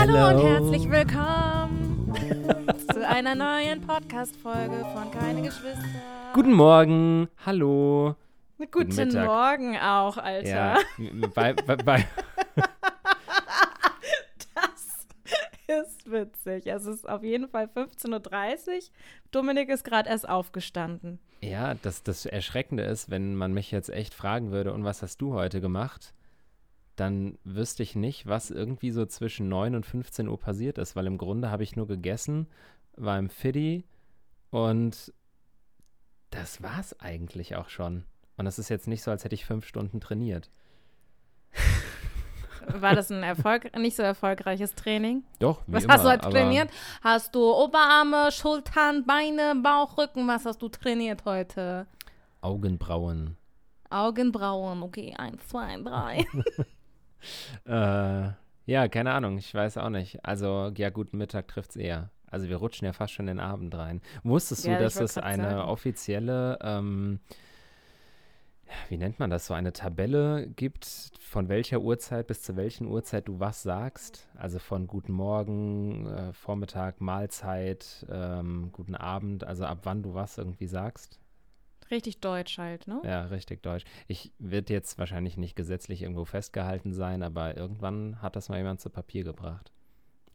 Hallo und herzlich willkommen zu einer neuen Podcast-Folge von Keine Geschwister. Guten Morgen, hallo. Guten, Mittag. Morgen auch, Alter. Ja, bei, bei, bei, Das ist witzig. Es ist auf jeden Fall 15.30 Uhr. Dominik ist gerade erst aufgestanden. ja das, das Erschreckende ist, wenn man mich jetzt echt fragen würde, und was hast du heute gemacht? Dann wüsste ich nicht, was irgendwie so zwischen 9 und 15 Uhr passiert ist, weil im Grunde habe ich nur gegessen, war im Fiddy und das war's eigentlich auch schon. Und es ist jetzt nicht so, als hätte ich fünf Stunden trainiert. War das ein Erfolg nicht so erfolgreiches Training? Doch, wie Was immer, hast du heute trainiert? Hast du Oberarme, Schultern, Beine, Bauch, Rücken? Was hast du trainiert heute? Augenbrauen. Augenbrauen. Okay, eins, zwei, drei. Äh, ja, keine Ahnung, ich weiß auch nicht. Also, ja, guten Mittag trifft's eher. Also, wir rutschen ja fast schon in den Abend rein. Wusstest du, Ja, ich dass es eine sagen. offizielle, ähm, wie nennt man das, so eine Tabelle gibt, von welcher Uhrzeit bis zu welchen Uhrzeit du was sagst? Also von guten Morgen, äh, Vormittag, Mahlzeit, ähm, guten Abend, also ab wann du was irgendwie sagst? Richtig deutsch halt, ne? Ja, richtig deutsch. Ich wird jetzt wahrscheinlich nicht gesetzlich irgendwo festgehalten sein, aber irgendwann hat das mal jemand zu Papier gebracht.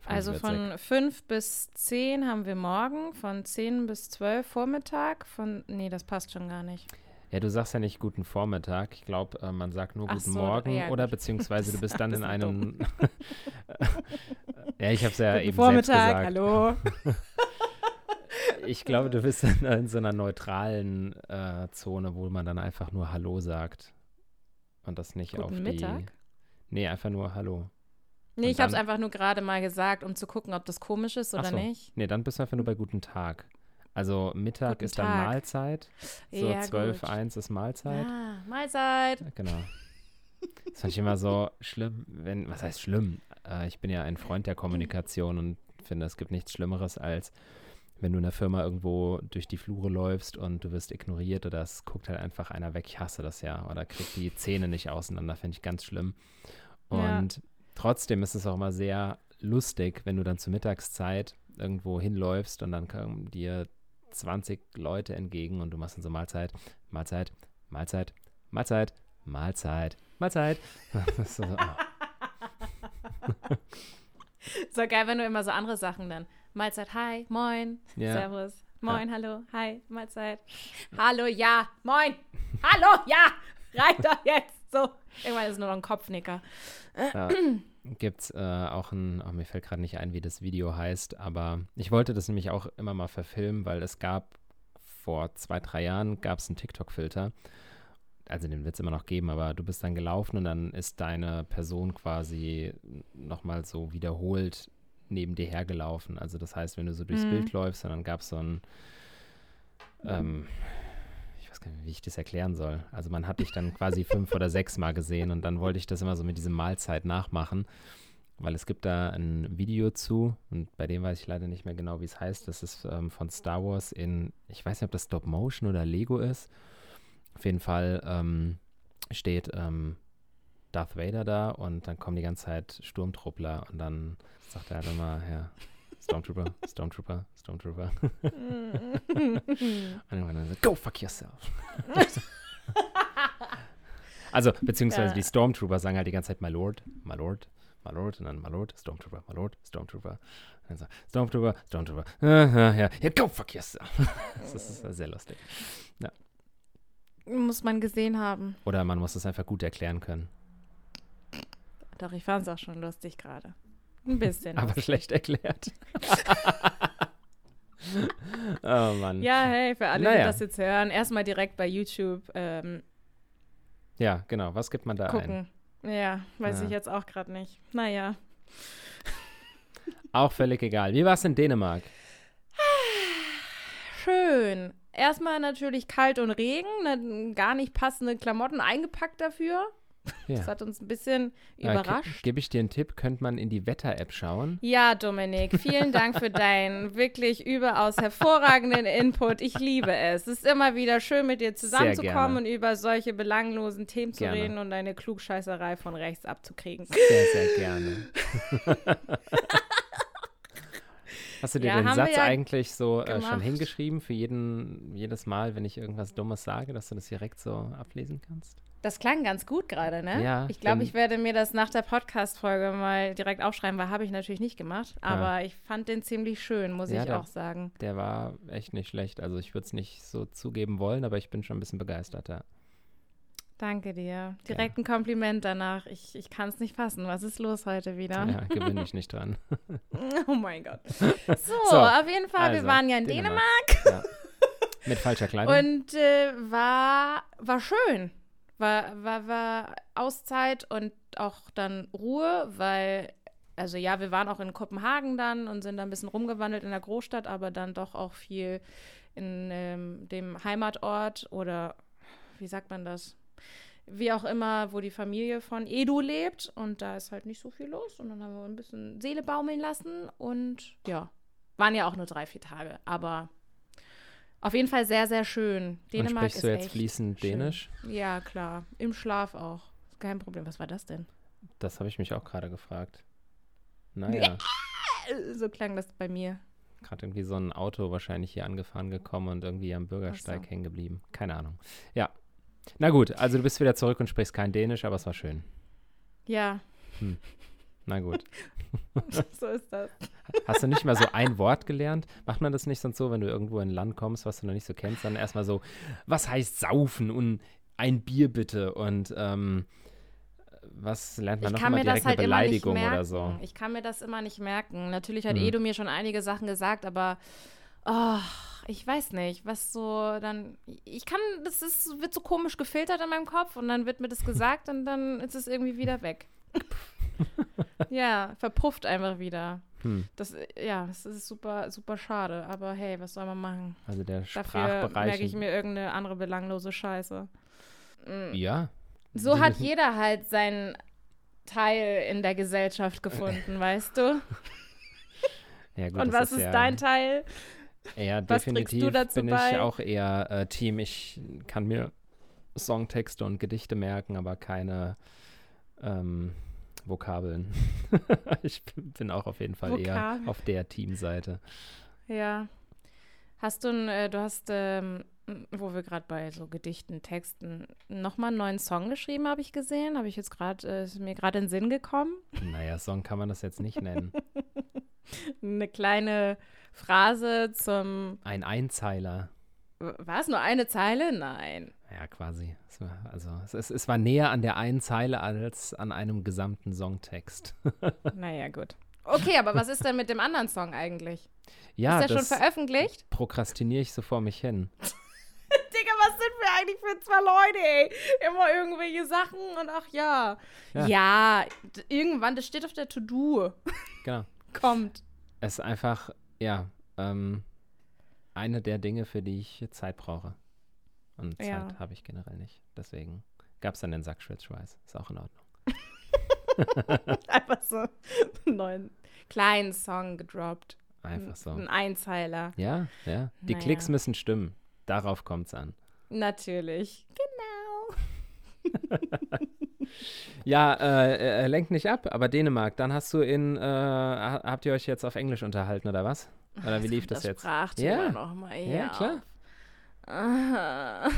Also von 5 bis 10 haben wir morgen, von 10 bis 12 Vormittag, von, nee, das passt schon gar nicht. Ja, du sagst ja nicht guten Vormittag. Ich glaube, äh, man sagt nur Ach guten so, Morgen ja, oder beziehungsweise du bist dann in einem. ja, ich habe es ja Guten eben Vormittag, hallo. Ich glaube, du bist in, in so einer neutralen äh, Zone, wo man dann einfach nur Hallo sagt. Und das nicht auf Guten die. Mittag? Nee, einfach nur Hallo. Nee, Und ich habe es einfach nur gerade mal gesagt, um zu gucken, ob das komisch ist oder so. nicht. Nee, dann bist du einfach nur bei guten Tag. Also Mittag Guten ist dann Tag. Mahlzeit. So Ja, 12, gut. 1 ist Mahlzeit. Ah, Mahlzeit. Genau. Das fand ich immer so schlimm, wenn, was heißt schlimm? Äh, ich bin ja ein Freund der Kommunikation und finde, es gibt nichts Schlimmeres, als wenn du in der Firma irgendwo durch die Flure läufst und du wirst ignoriert oder es guckt halt einfach einer weg. Ich hasse das ja. Oder kriegt die Zähne nicht auseinander, finde ich ganz schlimm. Ja. Und trotzdem ist es auch immer sehr lustig, wenn du dann zur Mittagszeit irgendwo hinläufst und dann kommen dir 20 Leute entgegen und du machst dann so Mahlzeit, Mahlzeit, Mahlzeit, Mahlzeit, Mahlzeit, Mahlzeit. Das ist so, oh. So geil, wenn du immer so andere Sachen dann. Mahlzeit, hi, moin, Ja. servus, moin, hallo, hi, Mahlzeit. Hallo, ja, moin, hallo, ja, reicht doch jetzt. So, irgendwann ist es nur noch ein Kopfnicker. Ja. Gibt es äh, auch ein, oh, mir fällt gerade nicht ein, wie das Video heißt, aber ich wollte das nämlich auch immer mal verfilmen, weil es gab vor zwei, drei Jahren gab es einen TikTok-Filter. Also den wird es immer noch geben, aber du bist dann gelaufen und dann ist deine Person quasi nochmal so wiederholt neben dir hergelaufen. Also das heißt, wenn du so durchs Mhm. Bild läufst, und dann gab es so ein, ähm, ich weiß gar nicht, wie ich das erklären soll. Also man hat dich dann quasi fünf oder sechs Mal gesehen und dann wollte ich das immer so mit diesem Mahlzeit nachmachen, weil es gibt da ein Video zu und bei dem weiß ich leider nicht mehr genau, wie es heißt. Das ist ähm, von Star Wars in, ich weiß nicht, ob das Stop Motion oder Lego ist. Auf jeden Fall ähm, steht ähm, Darth Vader da und dann kommen die ganze Zeit Sturmtruppler und dann sagt er halt immer, ja, Stormtrooper, Stormtrooper, Stormtrooper. Und dann so, go fuck yourself. also, beziehungsweise Ja. die Stormtrooper sagen halt die ganze Zeit, my lord, my lord, my lord, und dann my lord, Stormtrooper, my lord, Stormtrooper. Und dann so, Stormtrooper, Stormtrooper, ja, ja, ja, go fuck yourself. das ist sehr lustig. Muss man gesehen haben. Oder man muss es einfach gut erklären können. Doch, ich fand es auch schon lustig gerade. Ein bisschen. Aber schlecht erklärt. oh Mann. ja, hey, für alle, die Naja. das jetzt hören, erstmal direkt bei YouTube ähm, Ja, genau. Was gibt man da ein? gucken. Ja, weiß Ja. ich jetzt auch gerade nicht. Naja. Auch völlig egal. Wie war es in Dänemark? Schön. Erstmal natürlich kalt und Regen, ne, gar nicht passende Klamotten eingepackt dafür. Ja. Das hat uns ein bisschen Äh, überrascht. Gebe ich dir einen Tipp, könnte man in die Wetter-App schauen. Ja, Dominik, vielen Dank für deinen wirklich überaus hervorragenden Input. Ich liebe es. Es ist immer wieder schön, mit dir zusammenzukommen und über solche belanglosen Themen zu Gerne. reden und deine Klugscheißerei von rechts abzukriegen. Sehr, sehr gerne. Hast du dir Ja, den Satz ja eigentlich so äh, schon hingeschrieben für jeden, jedes Mal, wenn ich irgendwas Dummes sage, dass du das direkt so ablesen kannst? Das klang ganz gut gerade, ne? Ja, Ich glaube, ich werde mir das nach der Podcast-Folge mal direkt aufschreiben, weil habe ich natürlich nicht gemacht. Aber ich fand den ziemlich schön, muss Ja, ich der- auch sagen. Der war echt nicht schlecht. Also ich würde es nicht so zugeben wollen, aber ich bin schon ein bisschen begeistert. Ja. Danke dir. Direkt ein Kompliment danach. Ich, ich kann es nicht fassen. Was ist los heute wieder? Ja, gewöhne ich nicht dran. Oh mein Gott. So, So, auf jeden Fall, wir also, waren ja in Dänemark. Dänemark. Ja. Mit falscher Kleidung. Und äh, war, war schön. War, war, war Auszeit und auch dann Ruhe, weil, also ja, wir waren auch in Kopenhagen dann und sind da ein bisschen rumgewandelt in der Großstadt, aber dann doch auch viel in ähm, dem Heimatort oder wie sagt man das? Wie auch immer, wo die Familie von Edu lebt. Und da ist halt nicht so viel los. Und dann haben wir ein bisschen Seele baumeln lassen. Und ja, waren ja auch nur drei, vier Tage. Aber auf jeden Fall sehr, sehr schön. Und Dänemark sprichst ist du jetzt fließend schön. Dänisch? Ja, klar. Im Schlaf auch. Kein Problem. Was war das denn? Das habe ich mich auch gerade gefragt. Naja, So klang das bei mir. gerade irgendwie so ein Auto wahrscheinlich hier angefahren gekommen und irgendwie am Bürgersteig so. hängen geblieben. Keine Ahnung. Ja. Na gut, also du bist wieder zurück und sprichst kein Dänisch, aber es war schön. Ja, Na gut. so ist das. Hast du nicht mal so ein Wort gelernt? Macht man das nicht sonst so, wenn du irgendwo in ein Land kommst, was du noch nicht so kennst, dann erstmal so, was heißt saufen und ein Bier bitte und ähm, was lernt man Ich noch mir direkt halt eine immer nicht Beleidigung merken. oder so? Ich kann mir das immer nicht merken. Natürlich hat Hm. Edu mir schon einige Sachen gesagt, aber oh, ich weiß nicht, was so dann. Ich kann, das ist, wird so komisch gefiltert in meinem Kopf und dann wird mir das gesagt und dann ist es irgendwie wieder weg. ja, verpufft einfach wieder. Hm. Das, ja, das ist super, super schade. Aber hey, was soll man machen? Also der Dafür Sprachbereich. merke ich mir irgendeine andere belanglose Scheiße. Mm. ja, So hat jeder halt seinen Teil in der Gesellschaft gefunden, weißt du? ja gut. Und was ist ja, dein Teil? Ja, trägst du definitiv dazu bin bei? ich auch eher äh, Team. Ich kann mir Songtexte und Gedichte merken, aber keine ähm, Vokabeln. ich bin- auch auf jeden Fall eher Vokabeln. auf der Teamseite. Ja. Hast du, ein, äh, du hast, ähm, wo wir gerade bei so Gedichten, Texten, nochmal einen neuen Song geschrieben, habe ich gesehen. Habe ich jetzt gerade, äh, ist mir gerade in den Sinn gekommen. Naja, Song kann man das jetzt nicht nennen. Eine kleine Phrase zum, Ein Einzeiler. war es nur eine Zeile? Nein. Ja, quasi. Es war, also es, es, war näher an der einen Zeile als an einem gesamten Songtext. naja, gut. Okay, aber was ist denn mit dem anderen Song eigentlich? Ja, ist der schon veröffentlicht? prokrastiniere ich so vor mich hin. Digga, was sind wir eigentlich für zwei Leute, ey? Immer irgendwelche Sachen und ach ja. Ja. Ja, irgendwann, das steht auf der To-Do. Genau. Kommt. Es ist einfach, ja, ähm, eine der Dinge, für die ich Zeit brauche. Und Zeit Ja. habe ich generell nicht. Deswegen gab es dann den Sackschwitzschweiß. Ist auch in Ordnung. Einfach so einen neuen kleinen Song gedroppt. Einfach so. Ein Einzeiler. Ja, ja. Die Naja. Klicks müssen stimmen. Darauf kommt es an. Natürlich. Genau. Ja, äh, äh, lenkt nicht ab, aber Dänemark, dann hast du in, äh, ha- habt ihr euch jetzt auf Englisch unterhalten oder was? Oder wie lief das, jetzt? Sprachthema Ja. noch mal Ja, hier klar.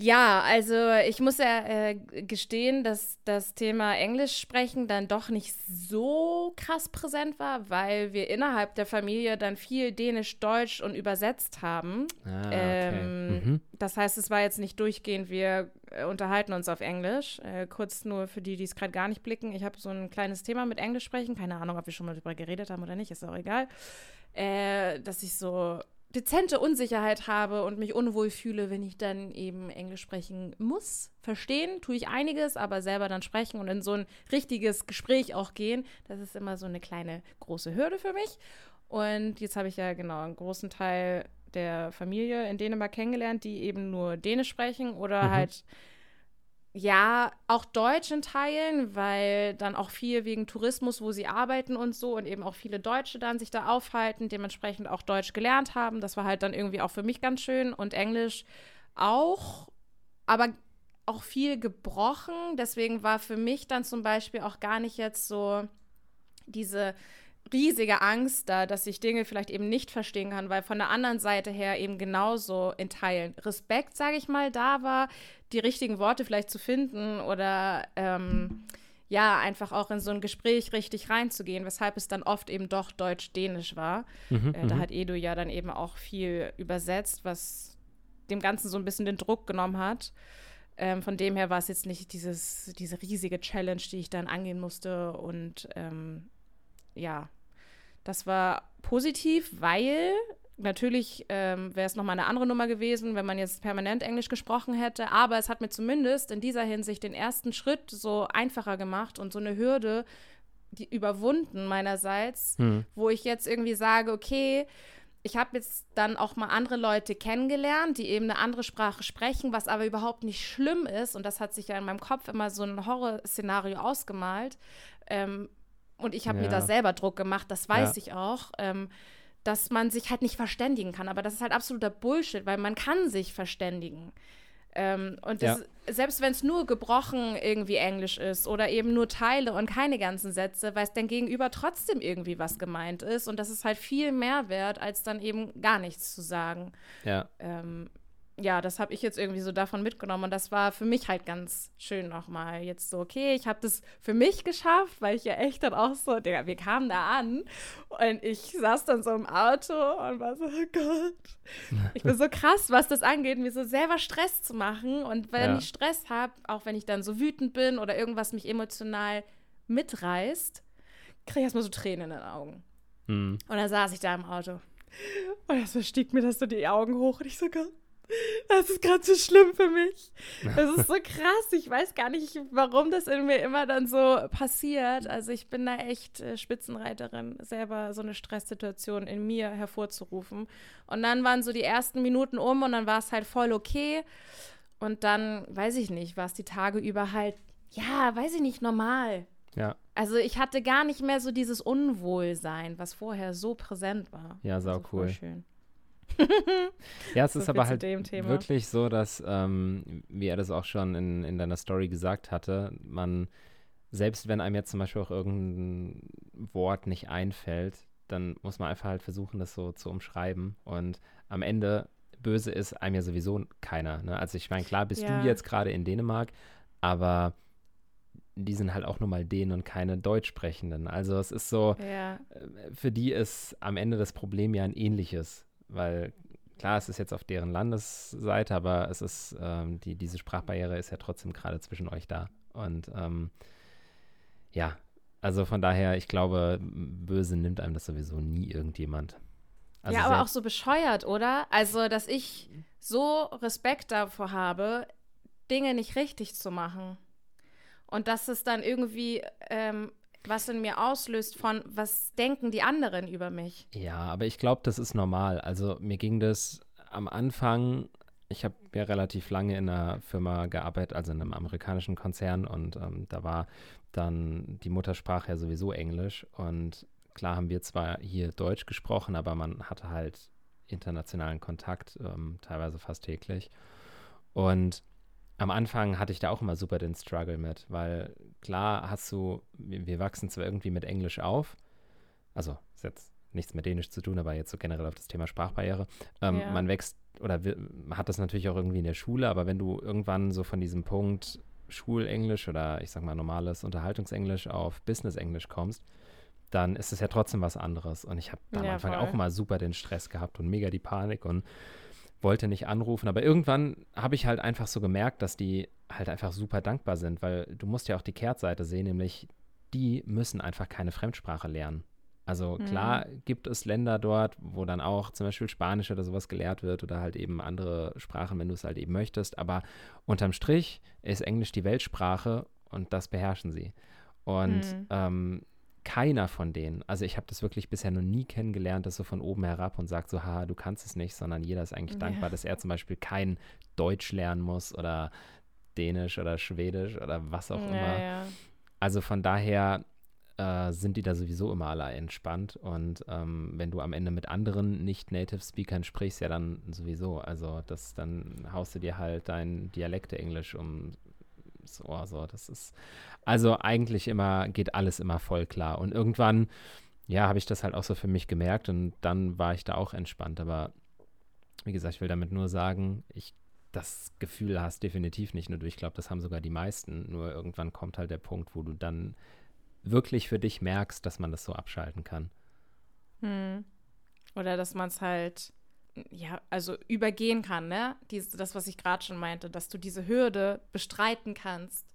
Ja, also ich muss ja äh, gestehen, dass das Thema Englisch sprechen dann doch nicht so krass präsent war, weil wir innerhalb der Familie dann viel Dänisch, Deutsch und übersetzt haben. Ah, okay. Ähm, Mhm. Das heißt, es war jetzt nicht durchgehend, wir äh, unterhalten uns auf Englisch. Äh, kurz nur für die, die es gerade gar nicht blicken. Ich habe so ein kleines Thema mit Englisch sprechen. Keine Ahnung, ob wir schon mal darüber geredet haben oder nicht, ist auch egal. Äh, dass ich so dezente Unsicherheit habe und mich unwohl fühle, wenn ich dann eben Englisch sprechen muss. Verstehen tue ich einiges, aber selber dann sprechen und in so ein richtiges Gespräch auch gehen, das ist immer so eine kleine große Hürde für mich. Und jetzt habe ich ja genau einen großen Teil der Familie in Dänemark kennengelernt, die eben nur Dänisch sprechen oder Mhm. halt ja, auch Deutsch in Teilen, weil dann auch viel wegen Tourismus, wo sie arbeiten und so und eben auch viele Deutsche dann sich da aufhalten, dementsprechend auch Deutsch gelernt haben. Das war halt dann irgendwie auch für mich ganz schön und Englisch auch, aber auch viel gebrochen. Deswegen war für mich dann zum Beispiel auch gar nicht jetzt so diese riesige Angst da, dass ich Dinge vielleicht eben nicht verstehen kann, weil von der anderen Seite her eben genauso in Teilen Respekt, sage ich mal, da war, die richtigen Worte vielleicht zu finden oder ähm, ja, einfach auch in so ein Gespräch richtig reinzugehen, weshalb es dann oft eben doch Deutsch-Dänisch war. Mhm, äh, da mhm. hat Edu ja dann eben auch viel übersetzt, was dem Ganzen so ein bisschen den Druck genommen hat. Ähm, von dem her war es jetzt nicht dieses, diese riesige Challenge, die ich dann angehen musste. Und ähm, ja, das war positiv, weil natürlich ähm, wäre es nochmal eine andere Nummer gewesen, wenn man jetzt permanent Englisch gesprochen hätte. Aber es hat mir zumindest in dieser Hinsicht den ersten Schritt so einfacher gemacht und so eine Hürde die überwunden meinerseits, hm. wo ich jetzt irgendwie sage, okay, ich habe jetzt dann auch mal andere Leute kennengelernt, die eben eine andere Sprache sprechen, was aber überhaupt nicht schlimm ist. Und das hat sich ja in meinem Kopf immer so ein Horrorszenario ausgemalt. Ähm, und ich habe ja. mir da selber Druck gemacht, das weiß ja. ich auch. Ähm, dass man sich halt nicht verständigen kann. Aber das ist halt absoluter Bullshit, weil man kann sich verständigen. Ähm, und das, ja. selbst wenn es nur gebrochen irgendwie Englisch ist oder eben nur Teile und keine ganzen Sätze, weiß dein Gegenüber trotzdem irgendwie, was gemeint ist. Und das ist halt viel mehr wert, als dann eben gar nichts zu sagen. Ja. Ähm, ja, das habe ich jetzt irgendwie so davon mitgenommen und das war für mich halt ganz schön nochmal. Jetzt so, okay, ich habe das für mich geschafft, weil ich ja echt dann auch so, Digga, wir kamen da an und ich saß dann so im Auto und war so, oh Gott, ich bin so krass, was das angeht, mir so selber Stress zu machen und wenn ja. ich Stress habe, auch wenn ich dann so wütend bin oder irgendwas mich emotional mitreißt, kriege ich erstmal so Tränen in den Augen. Mhm. Und dann saß ich da im Auto und erstmal stieg mir das so die Augen hoch und ich so, Gott das ist gerade so schlimm für mich. Das ist so krass. Ich weiß gar nicht, warum das in mir immer dann so passiert. Also ich bin da echt äh, Spitzenreiterin, selber so eine Stresssituation in mir hervorzurufen. Und dann waren so die ersten Minuten um und dann war es halt voll okay. Und dann, weiß ich nicht, war es die Tage über halt, ja, weiß ich nicht, normal. Ja. Also ich hatte gar nicht mehr so dieses Unwohlsein, was vorher so präsent war. Ja, sau also cool. Schön. Ja, es so ist aber halt wirklich so, dass, ähm, wie er das auch schon in, in deiner Story gesagt hatte, man, selbst wenn einem jetzt zum Beispiel auch irgendein Wort nicht einfällt, dann muss man einfach halt versuchen, das so zu umschreiben. Und am Ende, böse ist einem ja sowieso keiner. Ne? Also ich meine, klar bist ja. du jetzt gerade in Dänemark, aber die sind halt auch nur mal Dänen und keine Deutschsprechenden. Also es ist so, ja. Äh, für die ist am Ende das Problem ja ein ähnliches weil klar, es ist jetzt auf deren Landesseite, aber es ist, ähm, die, diese Sprachbarriere ist ja trotzdem gerade zwischen euch da. Und ähm, ja, also von daher, ich glaube, böse nimmt einem das sowieso nie irgendjemand. Also ja, aber auch so bescheuert, oder? Also, dass ich so Respekt davor habe, Dinge nicht richtig zu machen. Und dass es dann irgendwie ähm, was in mir auslöst von, was denken die anderen über mich. Ja, aber ich glaube, das ist normal. Also mir ging das am Anfang, ich habe ja relativ lange in einer Firma gearbeitet, also in einem amerikanischen Konzern und ähm, da war dann die Muttersprache ja sowieso Englisch und klar haben wir zwar hier Deutsch gesprochen, aber man hatte halt internationalen Kontakt, ähm, teilweise fast täglich. Und am Anfang hatte ich da auch immer super den Struggle mit, weil klar hast du, wir, wir wachsen zwar irgendwie mit Englisch auf, also ist jetzt nichts mit Dänisch zu tun, aber jetzt so generell auf das Thema Sprachbarriere. Ähm, ja. Man wächst oder hat das natürlich auch irgendwie in der Schule, aber wenn du irgendwann so von diesem Punkt Schulenglisch oder ich sag mal normales Unterhaltungsenglisch auf Businessenglisch kommst, dann ist es ja trotzdem was anderes. Und ich habe ja, am Anfang voll. auch mal super den Stress gehabt und mega die Panik und wollte nicht anrufen, aber irgendwann habe ich halt einfach so gemerkt, dass die halt einfach super dankbar sind, weil du musst ja auch die Kehrtseite sehen, nämlich die müssen einfach keine Fremdsprache lernen. Also klar mhm. gibt es Länder dort, wo dann auch zum Beispiel Spanisch oder sowas gelehrt wird oder halt eben andere Sprachen, wenn du es halt eben möchtest. Aber unterm Strich ist Englisch die Weltsprache und das beherrschen sie. Und mhm. ähm, keiner von denen, also ich habe das wirklich bisher noch nie kennengelernt, dass so von oben herab und sagt so, haha, du kannst es nicht, sondern jeder ist eigentlich ja. dankbar, dass er zum Beispiel kein Deutsch lernen muss oder Dänisch oder Schwedisch oder was auch Ja, immer. ja. Also von daher äh, sind die da sowieso immer alle entspannt. Und ähm, wenn du am Ende mit anderen Nicht-Native-Speakern sprichst, ja dann sowieso. Also das, dann haust du dir halt dein Dialekte-Englisch um das Ohr. So. Das ist also eigentlich immer, geht alles immer voll klar. Und irgendwann, ja, habe ich das halt auch so für mich gemerkt und dann war ich da auch entspannt. Aber wie gesagt, ich will damit nur sagen, ich das Gefühl hast definitiv nicht nur du. Ich glaube, das haben sogar die meisten. Nur irgendwann kommt halt der Punkt, wo du dann wirklich für dich merkst, dass man das so abschalten kann. Hm. Oder dass man es halt, ja, also übergehen kann, ne? Dies, das, was ich gerade schon meinte, dass du diese Hürde bestreiten kannst,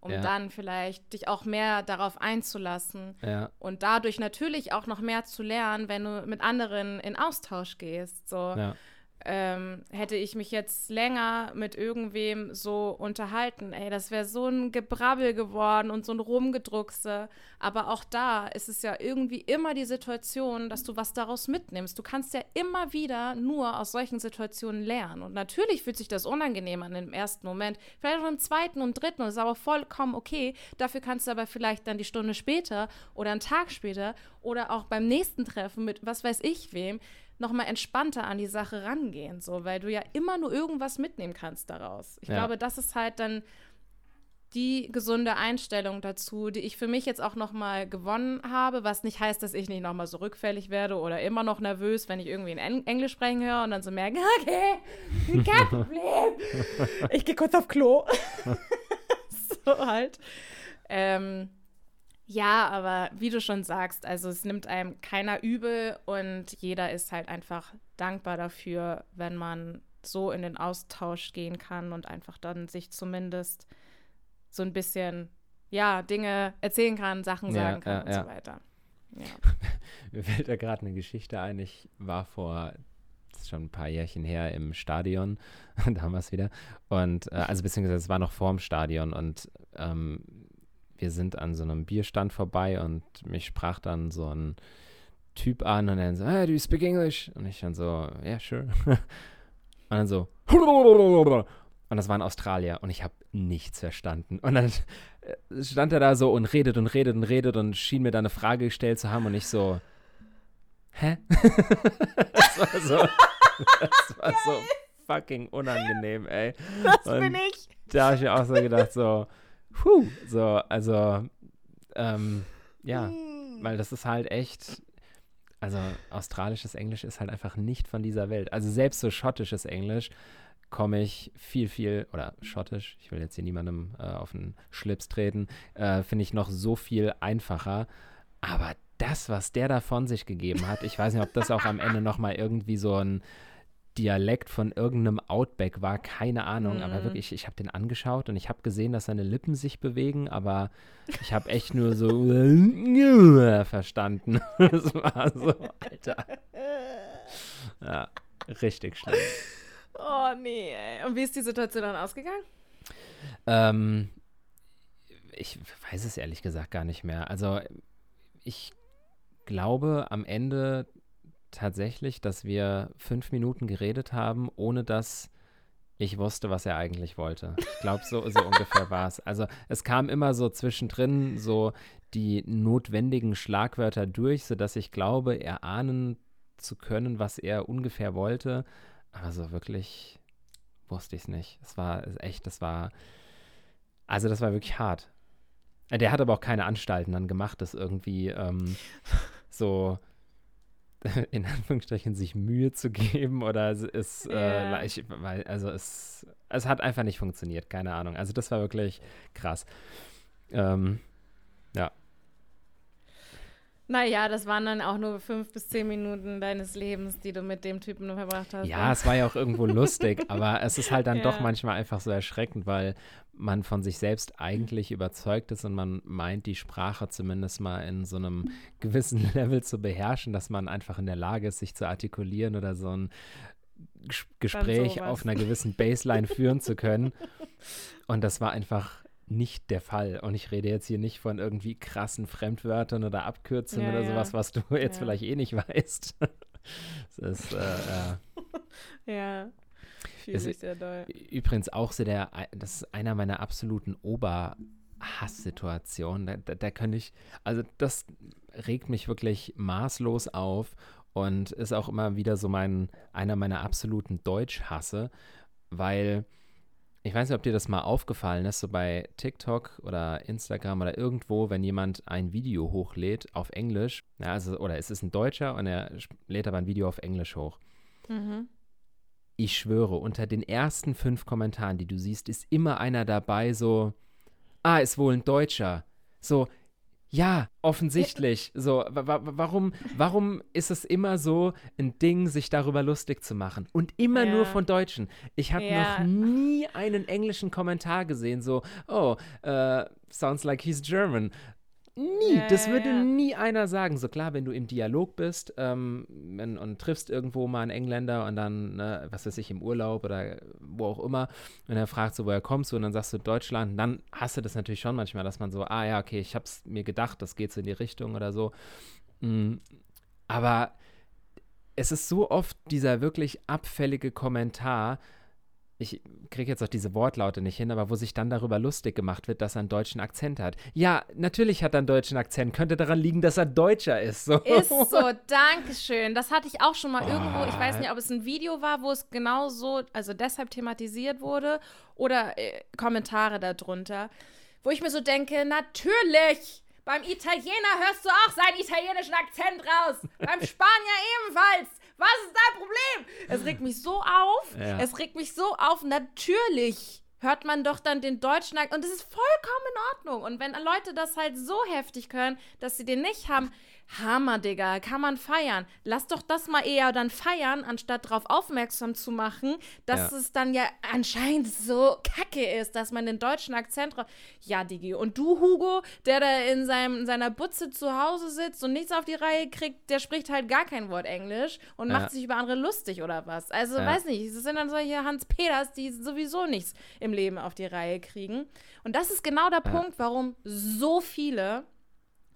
um Ja. dann vielleicht dich auch mehr darauf einzulassen Ja, und dadurch natürlich auch noch mehr zu lernen, wenn du mit anderen in Austausch gehst. So. ja, ähm, hätte ich mich jetzt länger mit irgendwem so unterhalten, ey, das wäre so ein Gebrabbel geworden und so ein Rumgedruckse. Aber auch da ist es ja irgendwie immer die Situation, dass du was daraus mitnimmst. Du kannst ja immer wieder nur aus solchen Situationen lernen. Und natürlich fühlt sich das unangenehm an im ersten Moment, vielleicht auch im zweiten und dritten, und ist aber vollkommen okay. Dafür kannst du aber vielleicht dann die Stunde später oder einen Tag später oder auch beim nächsten Treffen mit was weiß ich wem nochmal entspannter an die Sache rangehen, so, weil du ja immer nur irgendwas mitnehmen kannst daraus. Ich Ja. glaube, das ist halt dann die gesunde Einstellung dazu, die ich für mich jetzt auch nochmal gewonnen habe, was nicht heißt, dass ich nicht nochmal so rückfällig werde oder immer noch nervös, wenn ich irgendwie in Eng Englisch sprechen höre und dann so merke, okay, kein Problem. Ich gehe kurz auf Klo. so halt. Ähm, ja, aber wie du schon sagst, also es nimmt einem keiner übel und jeder ist halt einfach dankbar dafür, wenn man so in den Austausch gehen kann und einfach dann sich zumindest so ein bisschen, ja, Dinge erzählen kann, Sachen Ja, sagen kann ja, und ja. so weiter. Ja. Mir fällt da gerade eine Geschichte ein. Ich war vor, das ist schon ein paar Jährchen her, im Stadion, damals wieder. Und, äh, also beziehungsweise es war noch vorm Stadion und ähm, wir sind an so einem Bierstand vorbei und mich sprach dann so ein Typ an und dann so, hey, do you speak English? Und ich dann so, ja, yeah, sure. Und dann so, und das war ein Australier und ich habe nichts verstanden. Und dann äh, stand er da so und redet und redet und redet und schien mir da eine Frage gestellt zu haben und ich so, hä? das war so, das war so fucking unangenehm, ey. Das Und bin ich. Da habe ich mir auch so gedacht, so, puh, so, also, ähm, ja, weil das ist halt echt, also australisches Englisch ist halt einfach nicht von dieser Welt. Also selbst so schottisches Englisch komme ich viel, viel, oder schottisch, ich will jetzt hier niemandem äh, auf den Schlips treten, äh, finde ich noch so viel einfacher. Aber das, was der da von sich gegeben hat, ich weiß nicht, ob das auch am Ende nochmal irgendwie so ein Dialekt von irgendeinem Outback war, keine Ahnung, aber Mhm. wirklich, ich habe den angeschaut und ich habe gesehen, dass seine Lippen sich bewegen, aber ich habe echt nur so verstanden. Das war so, Alter. Ja, richtig schlimm. Oh nee, ey. Und wie ist die Situation dann ausgegangen? Ähm, ich weiß es ehrlich gesagt gar nicht mehr. Also ich glaube am Ende tatsächlich, dass wir fünf Minuten geredet haben, ohne dass ich wusste, was er eigentlich wollte. Ich glaube, so, so ungefähr war es. Also es kam immer so zwischendrin so die notwendigen Schlagwörter durch, sodass ich glaube, erahnen zu können, was er ungefähr wollte. Aber so wirklich wusste ich es nicht. Es war echt, das war, also das war wirklich hart. Der hat aber auch keine Anstalten dann gemacht, das irgendwie ähm, so in Anführungsstrichen sich Mühe zu geben oder es ist, äh, Ja. ich, weil, also es, es hat einfach nicht funktioniert, keine Ahnung. Also das war wirklich krass. Ähm, Naja, das waren dann auch nur fünf bis zehn Minuten deines Lebens, die du mit dem Typen verbracht hast. ja, ne? es war ja auch irgendwo lustig, aber es ist halt dann doch Ja. manchmal einfach so erschreckend, weil man von sich selbst eigentlich überzeugt ist und man meint, die Sprache zumindest mal in so einem gewissen Level zu beherrschen, dass man einfach in der Lage ist, sich zu artikulieren oder so ein Ges- Gespräch auf einer gewissen Baseline führen zu können. Und das war einfach nicht der Fall. Und ich rede jetzt hier nicht von irgendwie krassen Fremdwörtern oder Abkürzungen Ja, oder ja. sowas, was du jetzt Ja. vielleicht eh nicht weißt. Das ist, äh, Ja. Fühle ich sehr doll. Übrigens auch so der, das ist einer meiner absoluten Oberhasssituationen. Da, da, da kann ich, also das regt mich wirklich maßlos auf und ist auch immer wieder so mein, einer meiner absoluten Deutschhasse, weil ich weiß nicht, ob dir das mal aufgefallen ist, so bei TikTok oder Instagram oder irgendwo, wenn jemand ein Video hochlädt auf Englisch, ja, also, oder es ist ein Deutscher und er lädt aber ein Video auf Englisch hoch. Mhm. Ich schwöre, unter den ersten fünf Kommentaren, die du siehst, ist immer einer dabei, so, ah, ist wohl ein Deutscher. So, ja, offensichtlich. So, warum, warum ist es immer so ein Ding, sich darüber lustig zu machen? Und immer ja. nur von Deutschen. Ich habe ja. noch nie einen englischen Kommentar gesehen, so, oh, uh, sounds like he's German. Nie, ja, das würde ja. nie einer sagen. So klar, wenn du im Dialog bist ähm, wenn, und triffst irgendwo mal einen Engländer und dann, ne, was weiß ich, im Urlaub oder wo auch immer, und er fragt so, woher kommst du? Und dann sagst du Deutschland, dann hast du das natürlich schon manchmal, dass man so, ah ja, okay, ich hab's mir gedacht, das geht so in die Richtung oder so. Mhm. Aber es ist so oft dieser wirklich abfällige Kommentar, ich kriege jetzt auch diese Wortlaute nicht hin, aber wo sich dann darüber lustig gemacht wird, dass er einen deutschen Akzent hat. Ja, natürlich hat er einen deutschen Akzent. Könnte daran liegen, dass er Deutscher ist. So. Ist so, Dankeschön. Das hatte ich auch schon mal oh. irgendwo. Ich weiß nicht, ob es ein Video war, wo es genau so, also deshalb thematisiert wurde oder äh, Kommentare darunter, wo ich mir so denke, natürlich. Beim Italiener hörst du auch seinen italienischen Akzent raus. Beim Spanier ebenfalls. Was ist dein Problem? Es regt mich so auf. Ja. Es regt mich so auf. Natürlich hört man doch dann den deutschen. Und es ist vollkommen in Ordnung. Und wenn Leute das halt so heftig hören, dass sie den nicht haben, Hammer, Digga, kann man feiern. Lass doch das mal eher dann feiern, anstatt darauf aufmerksam zu machen, dass ja. es dann ja anscheinend so kacke ist, dass man den deutschen Akzent drauf. Ja, Digi. Und du, Hugo, der da in, seinem, in seiner Butze zu Hause sitzt und nichts auf die Reihe kriegt, der spricht halt gar kein Wort Englisch und ja. macht sich über andere lustig oder was. Also, ja. weiß nicht, es sind dann solche Hans-Peters, die sowieso nichts im Leben auf die Reihe kriegen. Und das ist genau der Punkt, warum so viele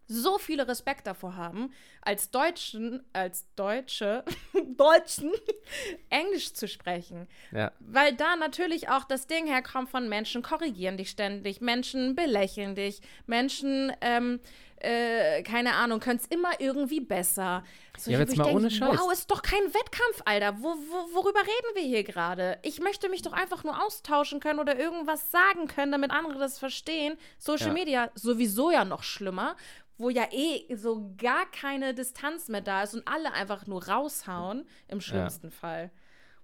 so viele Respekt davor haben, als Deutschen, als Deutsche, Deutschen Englisch zu sprechen. Ja. Weil da natürlich auch das Ding herkommt von Menschen korrigieren dich ständig, Menschen belächeln dich, Menschen, ähm, äh, keine Ahnung, können es immer irgendwie besser. So, ja, jetzt mal denk, ohne Scheiß. Wow, ist doch kein Wettkampf, Alter. Wo, wo, worüber reden wir hier gerade? Ich möchte mich doch einfach nur austauschen können oder irgendwas sagen können, damit andere das verstehen. Social ja. Media sowieso ja noch schlimmer, wo ja eh so gar keine Distanz mehr da ist und alle einfach nur raushauen, im schlimmsten ja. Fall.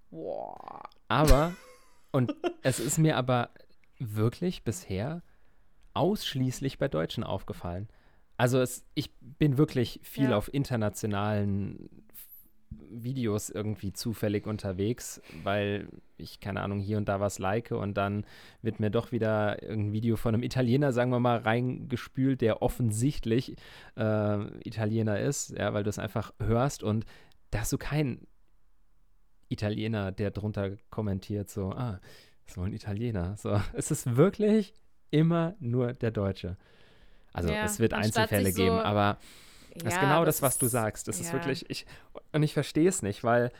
Boah. Aber, und es ist mir aber wirklich bisher ausschließlich bei Deutschen aufgefallen. Also es, ich bin wirklich viel ja. auf internationalen Videos irgendwie zufällig unterwegs, weil ich, keine Ahnung, hier und da was like und dann wird mir doch wieder ein Video von einem Italiener, sagen wir mal, reingespült, der offensichtlich äh, Italiener ist, ja, weil du es einfach hörst und da hast du keinen Italiener, der drunter kommentiert, so, ah, so ein Italiener. So, es ist wirklich immer nur der Deutsche. Also ja, es wird Einzelfälle geben, so aber das ja, ist genau das, was du sagst. Das ja. ist wirklich, ich, und ich verstehe es nicht, weil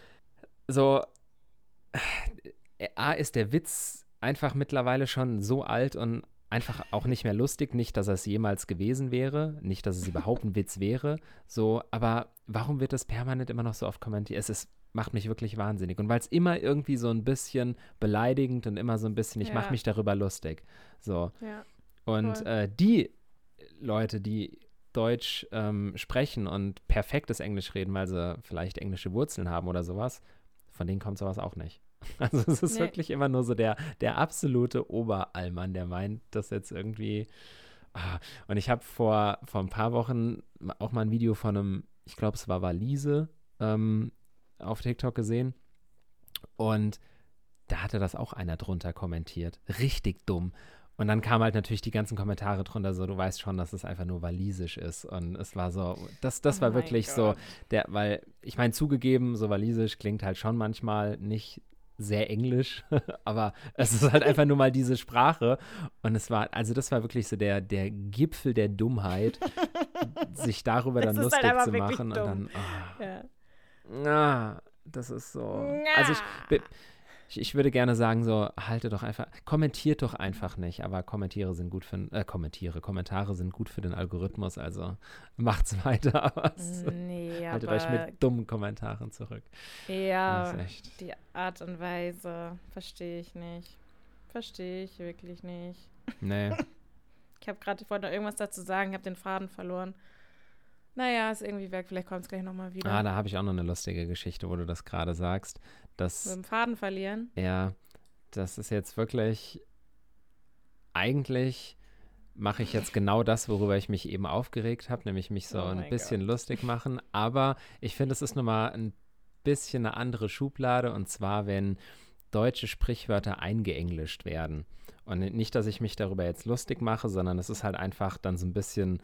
so, äh, A ist der Witz einfach mittlerweile schon so alt und einfach auch nicht mehr lustig. Nicht, dass es jemals gewesen wäre, nicht, dass es überhaupt ein Witz wäre, so, aber warum wird das permanent immer noch so oft kommentiert? Es ist, macht mich wirklich wahnsinnig. Und weil es immer irgendwie so ein bisschen beleidigend und immer so ein bisschen, ich ja. mache mich darüber lustig. So. Ja, und äh, die Leute, die Deutsch ähm, sprechen und perfektes Englisch reden, weil sie vielleicht englische Wurzeln haben oder sowas, von denen kommt sowas auch nicht. Also es ist nee. wirklich immer nur so der, der absolute Oberallmann, der meint, dass jetzt irgendwie. Ah. Und ich habe vor, vor ein paar Wochen auch mal ein Video von einem, ich glaube, es war Walise, ähm, auf TikTok gesehen. Und da hatte das auch einer drunter kommentiert. Richtig dumm. Und dann kamen halt natürlich die ganzen Kommentare drunter, so du weißt schon, dass es einfach nur walisisch ist. Und es war so, das, das oh war wirklich Gott. so, der, weil, ich meine, zugegeben, so walisisch klingt halt schon manchmal nicht sehr englisch, aber es ist halt einfach nur mal diese Sprache. Und es war, also das war wirklich so der, der Gipfel der Dummheit, sich darüber dann halt lustig halt zu machen. Und dann, oh, ja. ah, das ist so. Ja. Also ich Ich, ich würde gerne sagen, so, halte doch einfach, kommentiert doch einfach nicht, aber Kommentiere sind gut für, äh, Kommentiere, Kommentare sind gut für den Algorithmus, also macht's weiter, aber Nee, haltet aber euch mit dummen Kommentaren zurück. ja, die Art und Weise verstehe ich nicht. Verstehe ich wirklich nicht. Nee, Ich habe gerade, ich wollte noch irgendwas dazu sagen, ich habe den Faden verloren. Naja, ist irgendwie weg, vielleicht kommt es gleich nochmal wieder. ah, da habe ich auch noch eine lustige Geschichte, wo du das gerade sagst. Mit Das, dem Faden verlieren. ja, das ist jetzt wirklich, eigentlich mache ich jetzt genau das, worüber ich mich eben aufgeregt habe, nämlich mich so Oh ein bisschen lustig machen. Aber ich finde, es ist nochmal ein bisschen eine andere Schublade und zwar, wenn deutsche Sprichwörter eingeenglischt werden. Und nicht, dass ich mich darüber jetzt lustig mache, sondern es ist halt einfach dann so ein bisschen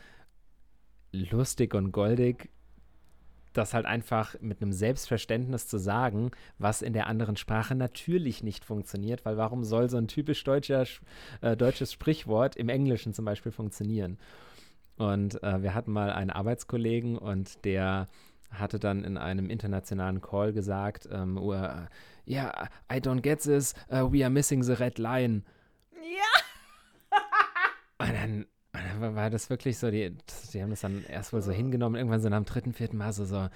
lustig und goldig, das halt einfach mit einem Selbstverständnis zu sagen, was in der anderen Sprache natürlich nicht funktioniert, weil warum soll so ein typisch deutscher, äh, deutsches Sprichwort im Englischen zum Beispiel funktionieren? Und äh, wir hatten mal einen Arbeitskollegen und der hatte dann in einem internationalen Call gesagt, ähm, uh, yeah, I don't get this, uh, we are missing the red line. Ja! Und dann war- das wirklich so, die, die haben das dann erst wohl so hingenommen, irgendwann so nach dem dritten, vierten Mal so, so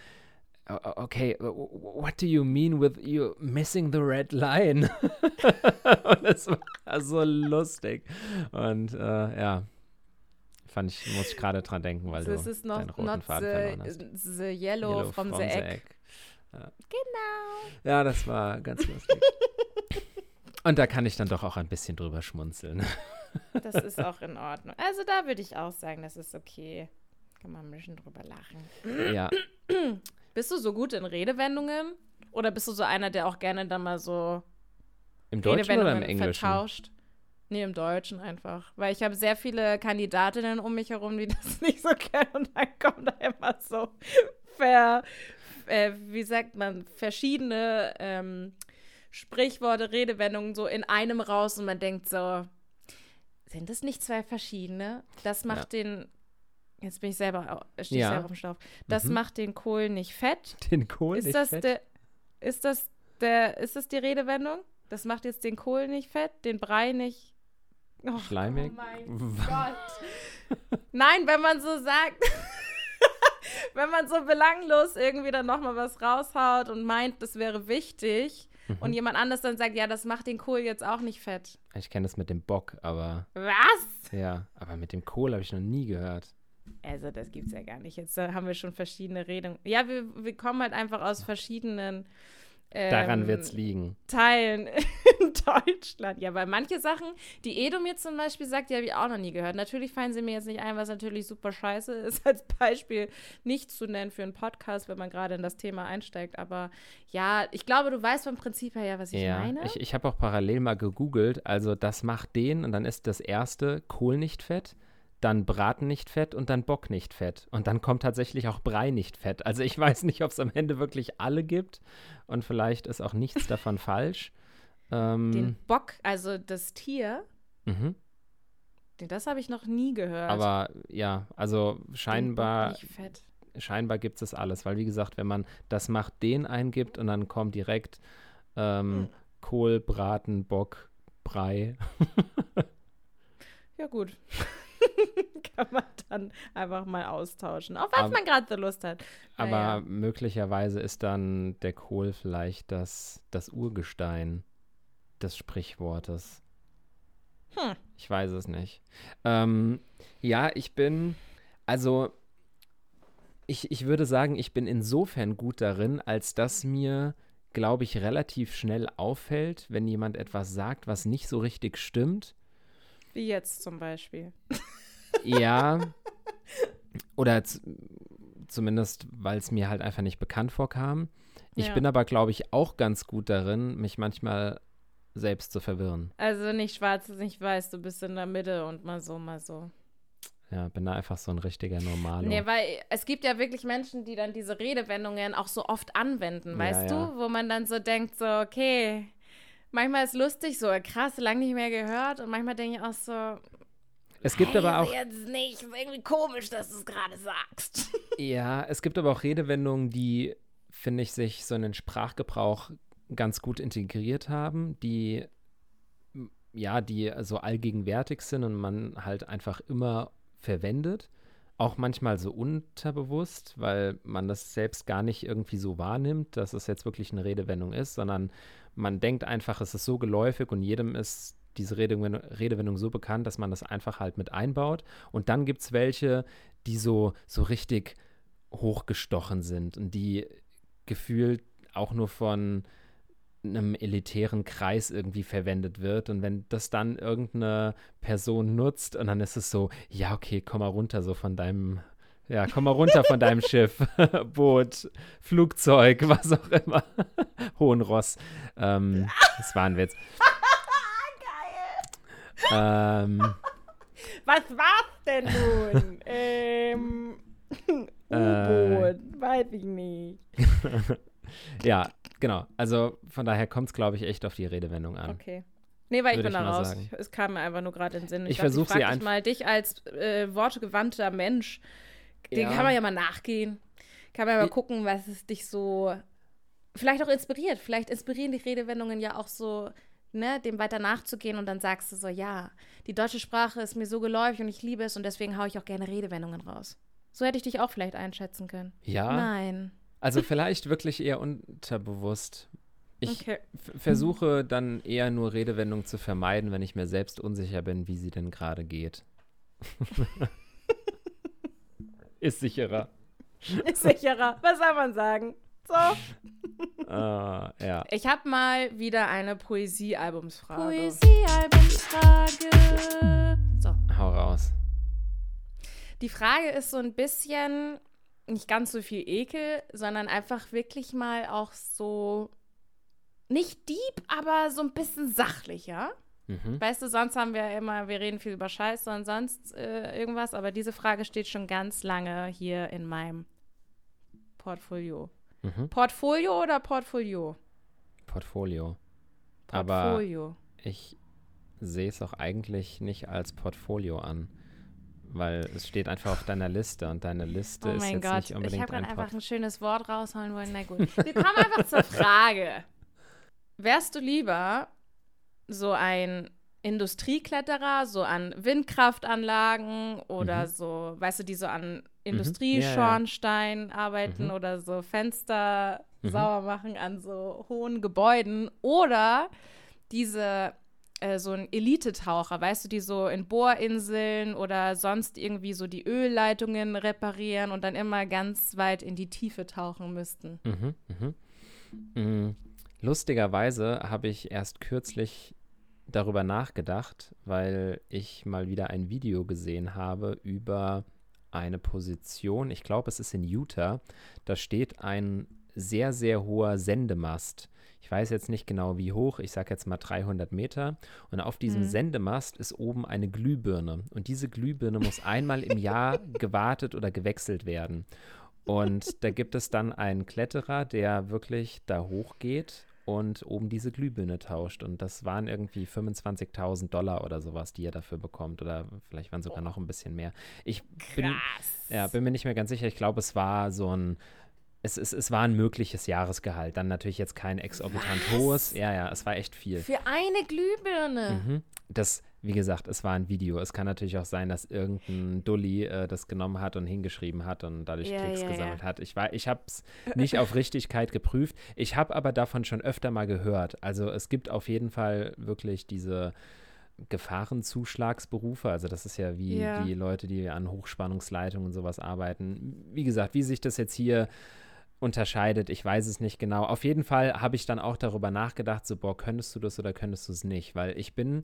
"O- o- okay, what do you mean with you missing the red line? und es war so lustig. Und äh, ja, fand ich, muss ich gerade dran denken, weil das du ist noch deinen roten not Faden verloren hast. the, the yellow, from, the egg. Ja. Genau. ja, das war ganz lustig. Und da kann ich dann doch auch ein bisschen drüber schmunzeln. Das ist auch in Ordnung. Also da würde ich auch sagen, das ist okay. Kann man ein bisschen drüber lachen. ja, Bist du so gut in Redewendungen? Oder bist du so einer, der auch gerne dann mal so im Deutschen oder Redewendungen im Englischen? vertauscht? Nee, im Deutschen einfach. Weil ich habe sehr viele Kandidatinnen um mich herum, die das nicht so kennen. Und dann kommt da immer so ver, äh, wie sagt man, verschiedene ähm, Sprichworte, Redewendungen so in einem raus und man denkt so, sind das nicht zwei verschiedene? Das macht den, jetzt bin ich selber, au- stehe Ja. selber auf dem Schlauch, das Mhm. macht den Kohl nicht fett. Den Kohl Ist nicht das fett? der, ist das der, ist das die Redewendung? Das macht jetzt den Kohl nicht fett, den Brei nicht oh, Schleimig? Oh mein Gott. Nein, wenn man so sagt, wenn man so belanglos irgendwie dann nochmal was raushaut und meint, das wäre wichtig Mhm. und jemand anders dann sagt, ja, das macht den Kohl jetzt auch nicht fett. Ich kenne das mit dem Bock, aber Was? ja, aber mit dem Kohl habe ich noch nie gehört. Also, das gibt's ja gar nicht. Jetzt haben wir schon verschiedene Redungen. Ja, wir, wir kommen halt einfach aus verschiedenen Daran ähm, wird's liegen. Teilen in Deutschland. Ja, weil manche Sachen, die Edo mir zum Beispiel sagt, die habe ich auch noch nie gehört. Natürlich fallen sie mir jetzt nicht ein, was natürlich super scheiße ist, als Beispiel nicht zu nennen für einen Podcast, wenn man gerade in das Thema einsteigt. Aber ja, ich glaube, du weißt vom Prinzip her ja, was ich ja, meine. ich, ich habe auch parallel mal gegoogelt. Also das macht den und dann ist das erste Kohl nicht fett, dann Braten nicht fett und dann Bock nicht fett. Und dann kommt tatsächlich auch Brei nicht fett. Also ich weiß nicht, ob es am Ende wirklich alle gibt und vielleicht ist auch nichts davon falsch. Ähm, Den Bock, also das Tier, mhm. den, das habe ich noch nie gehört. Aber ja, also scheinbar nicht fett. scheinbar gibt es alles, weil wie gesagt, wenn man das macht den eingibt und dann kommt direkt ähm, Kohl, Braten, Bock, Brei. Ja, gut. Kann man dann einfach mal austauschen. Auf was Aber- man gerade so Lust hat. Aber Naja. möglicherweise ist dann der Kohl vielleicht das, das Urgestein des Sprichwortes. Hm. Ich weiß es nicht. Ähm, ja, ich bin, also ich, ich würde sagen, ich bin insofern gut darin, als dass mir, glaube ich, relativ schnell auffällt, wenn jemand etwas sagt, was nicht so richtig stimmt. Wie jetzt zum Beispiel. Ja. Oder zumindest, weil es mir halt einfach nicht bekannt vorkam. Ich Ja. bin aber, glaube ich, auch ganz gut darin, mich manchmal selbst zu verwirren. Also nicht schwarz, nicht weiß, du bist in der Mitte und mal so, mal so. Ja, bin da einfach so ein richtiger Normalo. Nee, weil es gibt ja wirklich Menschen, die dann diese Redewendungen auch so oft anwenden, Ja, weißt ja. du? Wo man dann so denkt, so, okay, manchmal ist lustig, so krass, lange nicht mehr gehört. Und manchmal denke ich auch so, es gibt hey, aber auch, jetzt nicht, ist irgendwie komisch, dass du es gerade sagst. ja, es gibt aber auch Redewendungen, die, finde ich, sich so in den Sprachgebrauch ganz gut integriert haben, die ja, die so allgegenwärtig sind und man halt einfach immer verwendet. Auch manchmal so unterbewusst, weil man das selbst gar nicht irgendwie so wahrnimmt, dass es jetzt wirklich eine Redewendung ist, sondern man denkt einfach, es ist so geläufig und jedem ist diese Redewendung, Redewendung so bekannt, dass man das einfach halt mit einbaut. Und dann gibt es welche, die so, so richtig hochgestochen sind und die gefühlt auch nur von einem elitären Kreis irgendwie verwendet wird. Und wenn das dann irgendeine Person nutzt und dann ist es so, ja, okay, komm mal runter so von deinem, ja, komm mal runter von deinem Schiff, Boot, Flugzeug, was auch immer, Hohenross. Ähm, das war ein Witz. Ähm, was war's denn nun? ähm, U-Boot, äh, weiß ich nicht. ja, genau. Also von daher kommt es, glaube ich, echt auf die Redewendung an. Okay. Nee, weil ich bin da raus. Sagen. Es kam mir einfach nur gerade in den Sinn. Ich, ich versuche sie einfach. mal dich als äh, wortgewandter Mensch, ja. den kann man ja mal nachgehen. Kann man ja mal gucken, was es dich so vielleicht auch inspiriert. Vielleicht inspirieren die Redewendungen ja auch so, ne, dem weiter nachzugehen und dann sagst du so, ja, die deutsche Sprache ist mir so geläufig und ich liebe es und deswegen haue ich auch gerne Redewendungen raus. So hätte ich dich auch vielleicht einschätzen können. Ja. Nein. Also vielleicht wirklich eher unterbewusst. Ich okay. versuche dann eher nur Redewendungen zu vermeiden, wenn ich mir selbst unsicher bin, wie sie denn gerade geht. Ist sicherer. Ist sicherer. Was soll man sagen? So. Uh, ja. Ich habe mal wieder eine Poesie-Albumsfrage. Poesie-Albumsfrage. So. Hau raus. Die Frage ist so ein bisschen nicht ganz so viel Ekel, sondern einfach wirklich mal auch so nicht deep, aber so ein bisschen sachlicher. Mhm. Weißt du, sonst haben wir immer, wir reden viel über Scheiße und sonst äh, irgendwas, aber diese Frage steht schon ganz lange hier in meinem Portfolio. Mhm. Portfolio oder Portfolio? Portfolio. Portfolio. Aber ich sehe es auch eigentlich nicht als Portfolio an weil es steht einfach auf deiner Liste und deine Liste oh ist jetzt Gott. nicht unbedingt Ich habe gerade einfach ein schönes Wort rausholen wollen. Na gut. Wir kommen einfach zur Frage. Wärst du lieber so ein Industriekletterer, so an Windkraftanlagen oder mhm. so, weißt du, die so an mhm. Industrieschornstein ja, ja. arbeiten mhm. oder so Fenster mhm. sauber machen an so hohen Gebäuden oder diese äh, so ein Elitetaucher, weißt du, die so in Bohrinseln oder sonst irgendwie so die Ölleitungen reparieren und dann immer ganz weit in die Tiefe tauchen müssten. Mhm, mhm. Mhm. Lustigerweise habe ich erst kürzlich darüber nachgedacht, weil ich mal wieder ein Video gesehen habe über eine Position, ich glaube, es ist in Utah, da steht ein sehr, sehr hoher Sendemast ich weiß jetzt nicht genau wie hoch, ich sage jetzt mal 300 Meter. Und auf diesem mhm. Sendemast ist oben eine Glühbirne. Und diese Glühbirne muss einmal im Jahr gewartet oder gewechselt werden. Und da gibt es dann einen Kletterer, der wirklich da hochgeht und oben diese Glühbirne tauscht. Und das waren irgendwie 25.000 Dollar oder sowas, die er dafür bekommt. Oder vielleicht waren sogar noch ein bisschen mehr. Ich bin, ja, bin mir nicht mehr ganz sicher. Ich glaube, es war so ein es, es, es war ein mögliches Jahresgehalt. Dann natürlich jetzt kein exorbitant Was? hohes. Ja, ja, es war echt viel. Für eine Glühbirne. Mhm. Das, wie gesagt, es war ein Video. Es kann natürlich auch sein, dass irgendein Dulli äh, das genommen hat und hingeschrieben hat und dadurch ja, Klicks ja, gesammelt ja. hat. Ich, ich habe es nicht auf Richtigkeit geprüft. Ich habe aber davon schon öfter mal gehört. Also es gibt auf jeden Fall wirklich diese Gefahrenzuschlagsberufe. Also das ist ja wie die Leute, die an Hochspannungsleitungen und sowas arbeiten. Wie gesagt, wie sich das jetzt hier unterscheidet. Ich weiß es nicht genau. Auf jeden Fall habe ich dann auch darüber nachgedacht, so, boah, könntest du das oder könntest du es nicht? Weil ich bin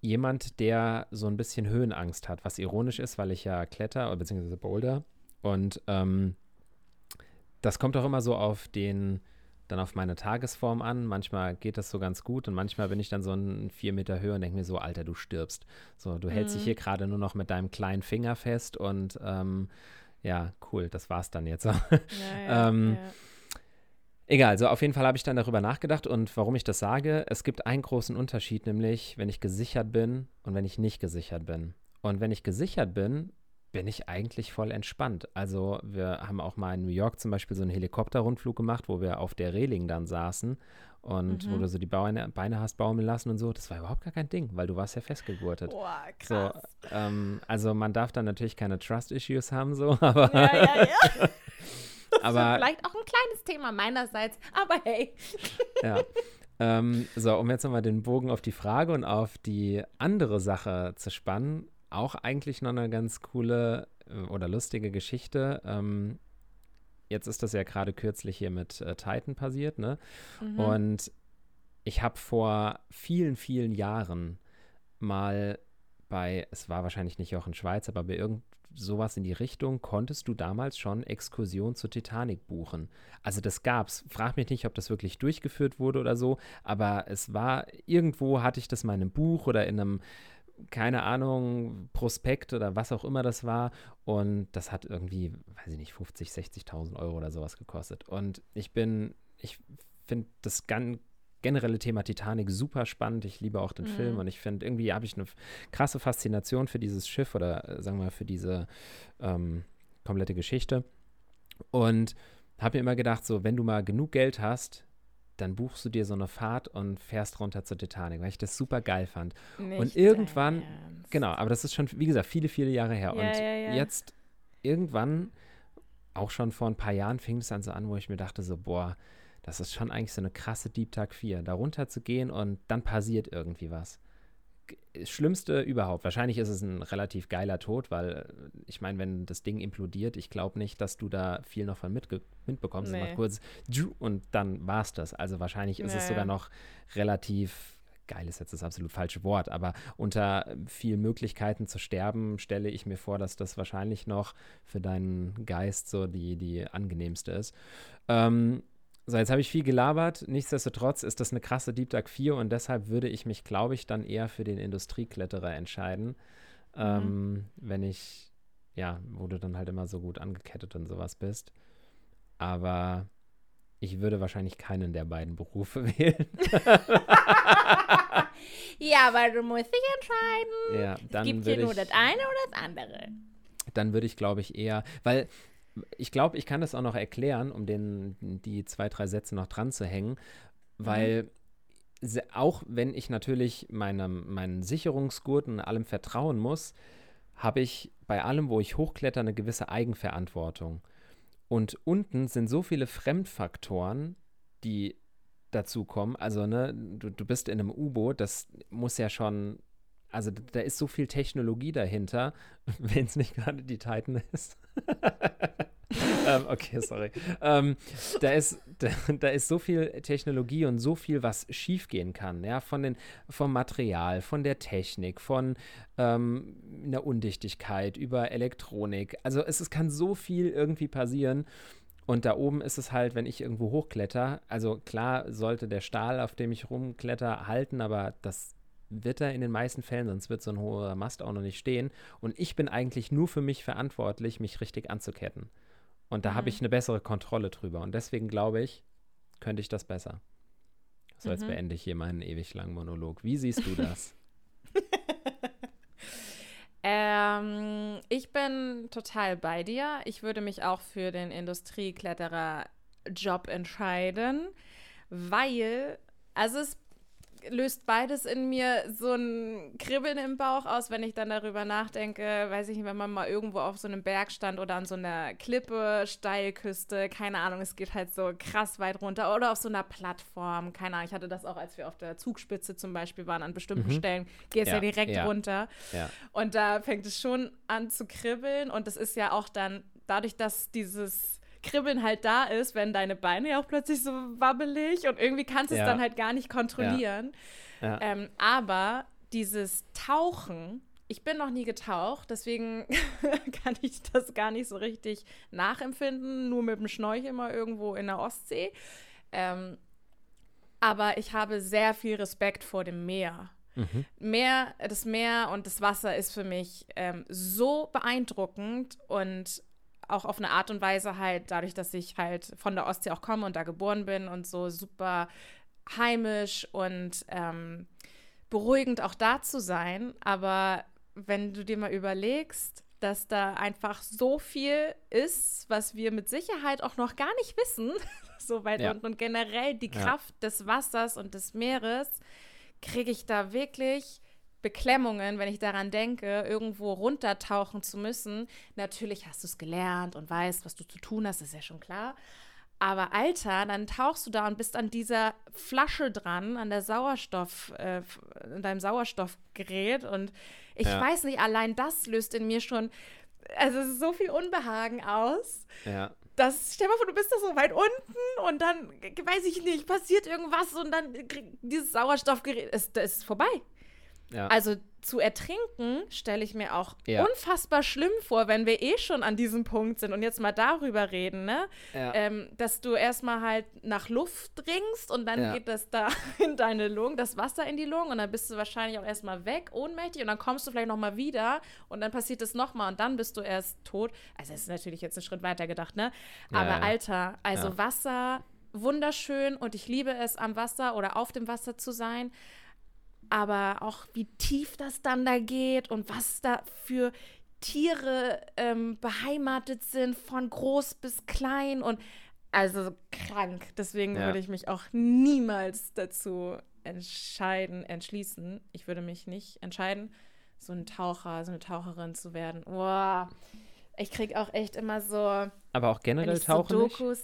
jemand, der so ein bisschen Höhenangst hat, was ironisch ist, weil ich ja kletter, beziehungsweise boulder. Und ähm, das kommt auch immer so auf den, dann auf meine Tagesform an. Manchmal geht das so ganz gut und manchmal bin ich dann so ein vier Meter Höhe und denke mir so, Alter, du stirbst. So, du mhm. hältst dich mhm. hier gerade nur noch mit deinem kleinen Finger fest und ähm, ja, cool, das war's dann jetzt. Ja, ja, ähm, ja. Egal, so auf jeden Fall habe ich dann darüber nachgedacht und warum ich das sage, es gibt einen großen Unterschied, nämlich wenn ich gesichert bin und wenn ich nicht gesichert bin. Und wenn ich gesichert bin, bin ich eigentlich voll entspannt. Also wir haben auch mal in New York zum Beispiel so einen Helikopterrundflug gemacht, wo wir auf der Reling dann saßen und mhm. wo du so die Beine, Beine hast baumeln lassen und so. Das war überhaupt gar kein Ding, weil du warst ja festgegurtet. Boah, krass. So, ähm, also man darf dann natürlich keine Trust-Issues haben, so, aber. Ja, ja, ja. aber vielleicht auch ein kleines Thema meinerseits, aber hey. ja. Ähm, so, um jetzt nochmal den Bogen auf die Frage und auf die andere Sache zu spannen, auch eigentlich noch eine ganz coole äh, oder lustige Geschichte. Ähm, jetzt ist das ja gerade kürzlich hier mit äh, Titan passiert, ne? Mhm. Und ich habe vor vielen, vielen Jahren mal bei, es war wahrscheinlich nicht Jochen Schweiz, aber bei irgend sowas in die Richtung, konntest du damals schon Exkursion zur Titanic buchen. Also das gab's. Frag mich nicht, ob das wirklich durchgeführt wurde oder so, aber es war, irgendwo hatte ich das mal in einem Buch oder in einem keine Ahnung, Prospekt oder was auch immer das war. Und das hat irgendwie, weiß ich nicht, 50, 60.000 Euro oder sowas gekostet. Und ich bin, ich finde das gan generelle Thema Titanic super spannend. Ich liebe auch den mhm. Film und ich finde, irgendwie habe ich eine krasse Faszination für dieses Schiff oder äh, sagen wir mal für diese ähm, komplette Geschichte. Und habe mir immer gedacht, so, wenn du mal genug Geld hast, dann buchst du dir so eine Fahrt und fährst runter zur Titanic, weil ich das super geil fand. Nicht und irgendwann, genau, aber das ist schon, wie gesagt, viele, viele Jahre her. Ja, und ja, ja. jetzt irgendwann, auch schon vor ein paar Jahren, fing es dann so an, wo ich mir dachte, so, boah, das ist schon eigentlich so eine krasse Deep Tag 4, da runter zu gehen und dann passiert irgendwie was. Schlimmste überhaupt. Wahrscheinlich ist es ein relativ geiler Tod, weil äh, ich meine, wenn das Ding implodiert, ich glaube nicht, dass du da viel noch von mitbekommst. Nee. kurz und dann war es das. Also wahrscheinlich ist ja, es sogar noch relativ geil ist jetzt das absolut falsche Wort, aber unter vielen Möglichkeiten zu sterben, stelle ich mir vor, dass das wahrscheinlich noch für deinen Geist so die, die angenehmste ist. Ähm, so, jetzt habe ich viel gelabert. Nichtsdestotrotz ist das eine krasse Deep Dark 4 und deshalb würde ich mich, glaube ich, dann eher für den Industriekletterer entscheiden. Mhm. Ähm, wenn ich, ja, wo du dann halt immer so gut angekettet und sowas bist. Aber ich würde wahrscheinlich keinen der beiden Berufe wählen. ja, aber du musst dich entscheiden. Ja, dann es gibt hier nur das eine oder das andere. Dann würde ich, glaube ich, eher, weil ich glaube, ich kann das auch noch erklären, um den, die zwei, drei Sätze noch dran zu hängen, weil mhm. auch wenn ich natürlich meinem, meinen Sicherungsgurten und allem vertrauen muss, habe ich bei allem, wo ich hochkletter, eine gewisse Eigenverantwortung. Und unten sind so viele Fremdfaktoren, die dazu kommen. Also, ne, du, du bist in einem U-Boot, das muss ja schon, also da ist so viel Technologie dahinter, wenn es nicht gerade die Titan ist. ähm, okay, sorry. Ähm, da, ist, da, da, ist so viel Technologie und so viel, was schiefgehen kann, ja, von den, vom Material, von der Technik, von ähm, einer Undichtigkeit über Elektronik. Also es, es kann so viel irgendwie passieren. Und da oben ist es halt, wenn ich irgendwo hochkletter, also klar sollte der Stahl, auf dem ich rumkletter, halten, aber das wird er in den meisten Fällen, sonst wird so ein hoher Mast auch noch nicht stehen. Und ich bin eigentlich nur für mich verantwortlich, mich richtig anzuketten. Und da mhm. habe ich eine bessere Kontrolle drüber. Und deswegen glaube ich, könnte ich das besser. So, jetzt mhm. beende ich hier meinen ewig langen Monolog. Wie siehst du das? ähm, ich bin total bei dir. Ich würde mich auch für den Industriekletterer-Job entscheiden, weil, also es löst beides in mir so ein Kribbeln im Bauch aus, wenn ich dann darüber nachdenke, weiß ich nicht, wenn man mal irgendwo auf so einem Berg stand oder an so einer Klippe, Steilküste, keine Ahnung, es geht halt so krass weit runter oder auf so einer Plattform, keine Ahnung, ich hatte das auch, als wir auf der Zugspitze zum Beispiel waren, an bestimmten mhm. Stellen, geht es ja, ja, direkt ja. runter ja. und da fängt es schon an zu kribbeln und das ist ja auch dann dadurch, dass dieses Kribbeln halt da ist, wenn deine Beine ja auch plötzlich so wabbelig und irgendwie kannst du ja. es dann halt gar nicht kontrollieren. Ja. Ähm, aber dieses Tauchen, ich bin noch nie getaucht, deswegen kann ich das gar nicht so richtig nachempfinden, nur mit dem Schnorchel mal irgendwo in der Ostsee. Ähm, aber ich habe sehr viel Respekt vor dem Meer. Mhm. Meer, das Meer und das Wasser ist für mich ähm, so beeindruckend und auch auf eine Art und Weise halt, dadurch, dass ich halt von der Ostsee auch komme und da geboren bin und so super heimisch und ähm, beruhigend auch da zu sein. Aber wenn du dir mal überlegst, dass da einfach so viel ist, was wir mit Sicherheit auch noch gar nicht wissen, so weit Ja. unten. Und generell die Ja. Kraft des Wassers und des Meeres, kriege ich da wirklich Beklemmungen, wenn ich daran denke, irgendwo runtertauchen zu müssen. Natürlich hast du es gelernt und weißt, was du zu tun hast, ist ja schon klar. Aber Alter, dann tauchst du da und bist an dieser Flasche dran, an der Sauerstoff, äh, an deinem Sauerstoffgerät. Und ich Ja. weiß nicht, allein das löst in mir schon, also es ist so viel Unbehagen aus. Ja. Das, stell dir mal vor, du bist da so weit unten und dann, weiß ich nicht, passiert irgendwas und dann dieses Sauerstoffgerät, ist, ist vorbei. Ja. Also zu ertrinken stelle ich mir auch Ja. unfassbar schlimm vor, wenn wir eh schon an diesem Punkt sind und jetzt mal darüber reden, ne? ja. Ähm, dass du erstmal halt nach Luft dringst und dann Ja. geht das da in deine Lungen, das Wasser in die Lungen und dann bist du wahrscheinlich auch erstmal weg, ohnmächtig und dann kommst du vielleicht nochmal wieder und dann passiert es nochmal und dann bist du erst tot. Also das ist natürlich jetzt einen Schritt weiter gedacht, ne? Aber. Alter, also. Wasser, wunderschön und ich liebe es, am Wasser oder auf dem Wasser zu sein aber auch wie tief das dann da geht und was da für Tiere ähm, beheimatet sind, von groß bis klein und also krank. Deswegen Ja. würde ich mich auch niemals dazu entscheiden, entschließen. Ich würde mich nicht entscheiden, so ein Taucher, so eine Taucherin zu werden. Boah. Ich kriege auch echt immer so, Aber auch generell so tauchen nicht? Dokus,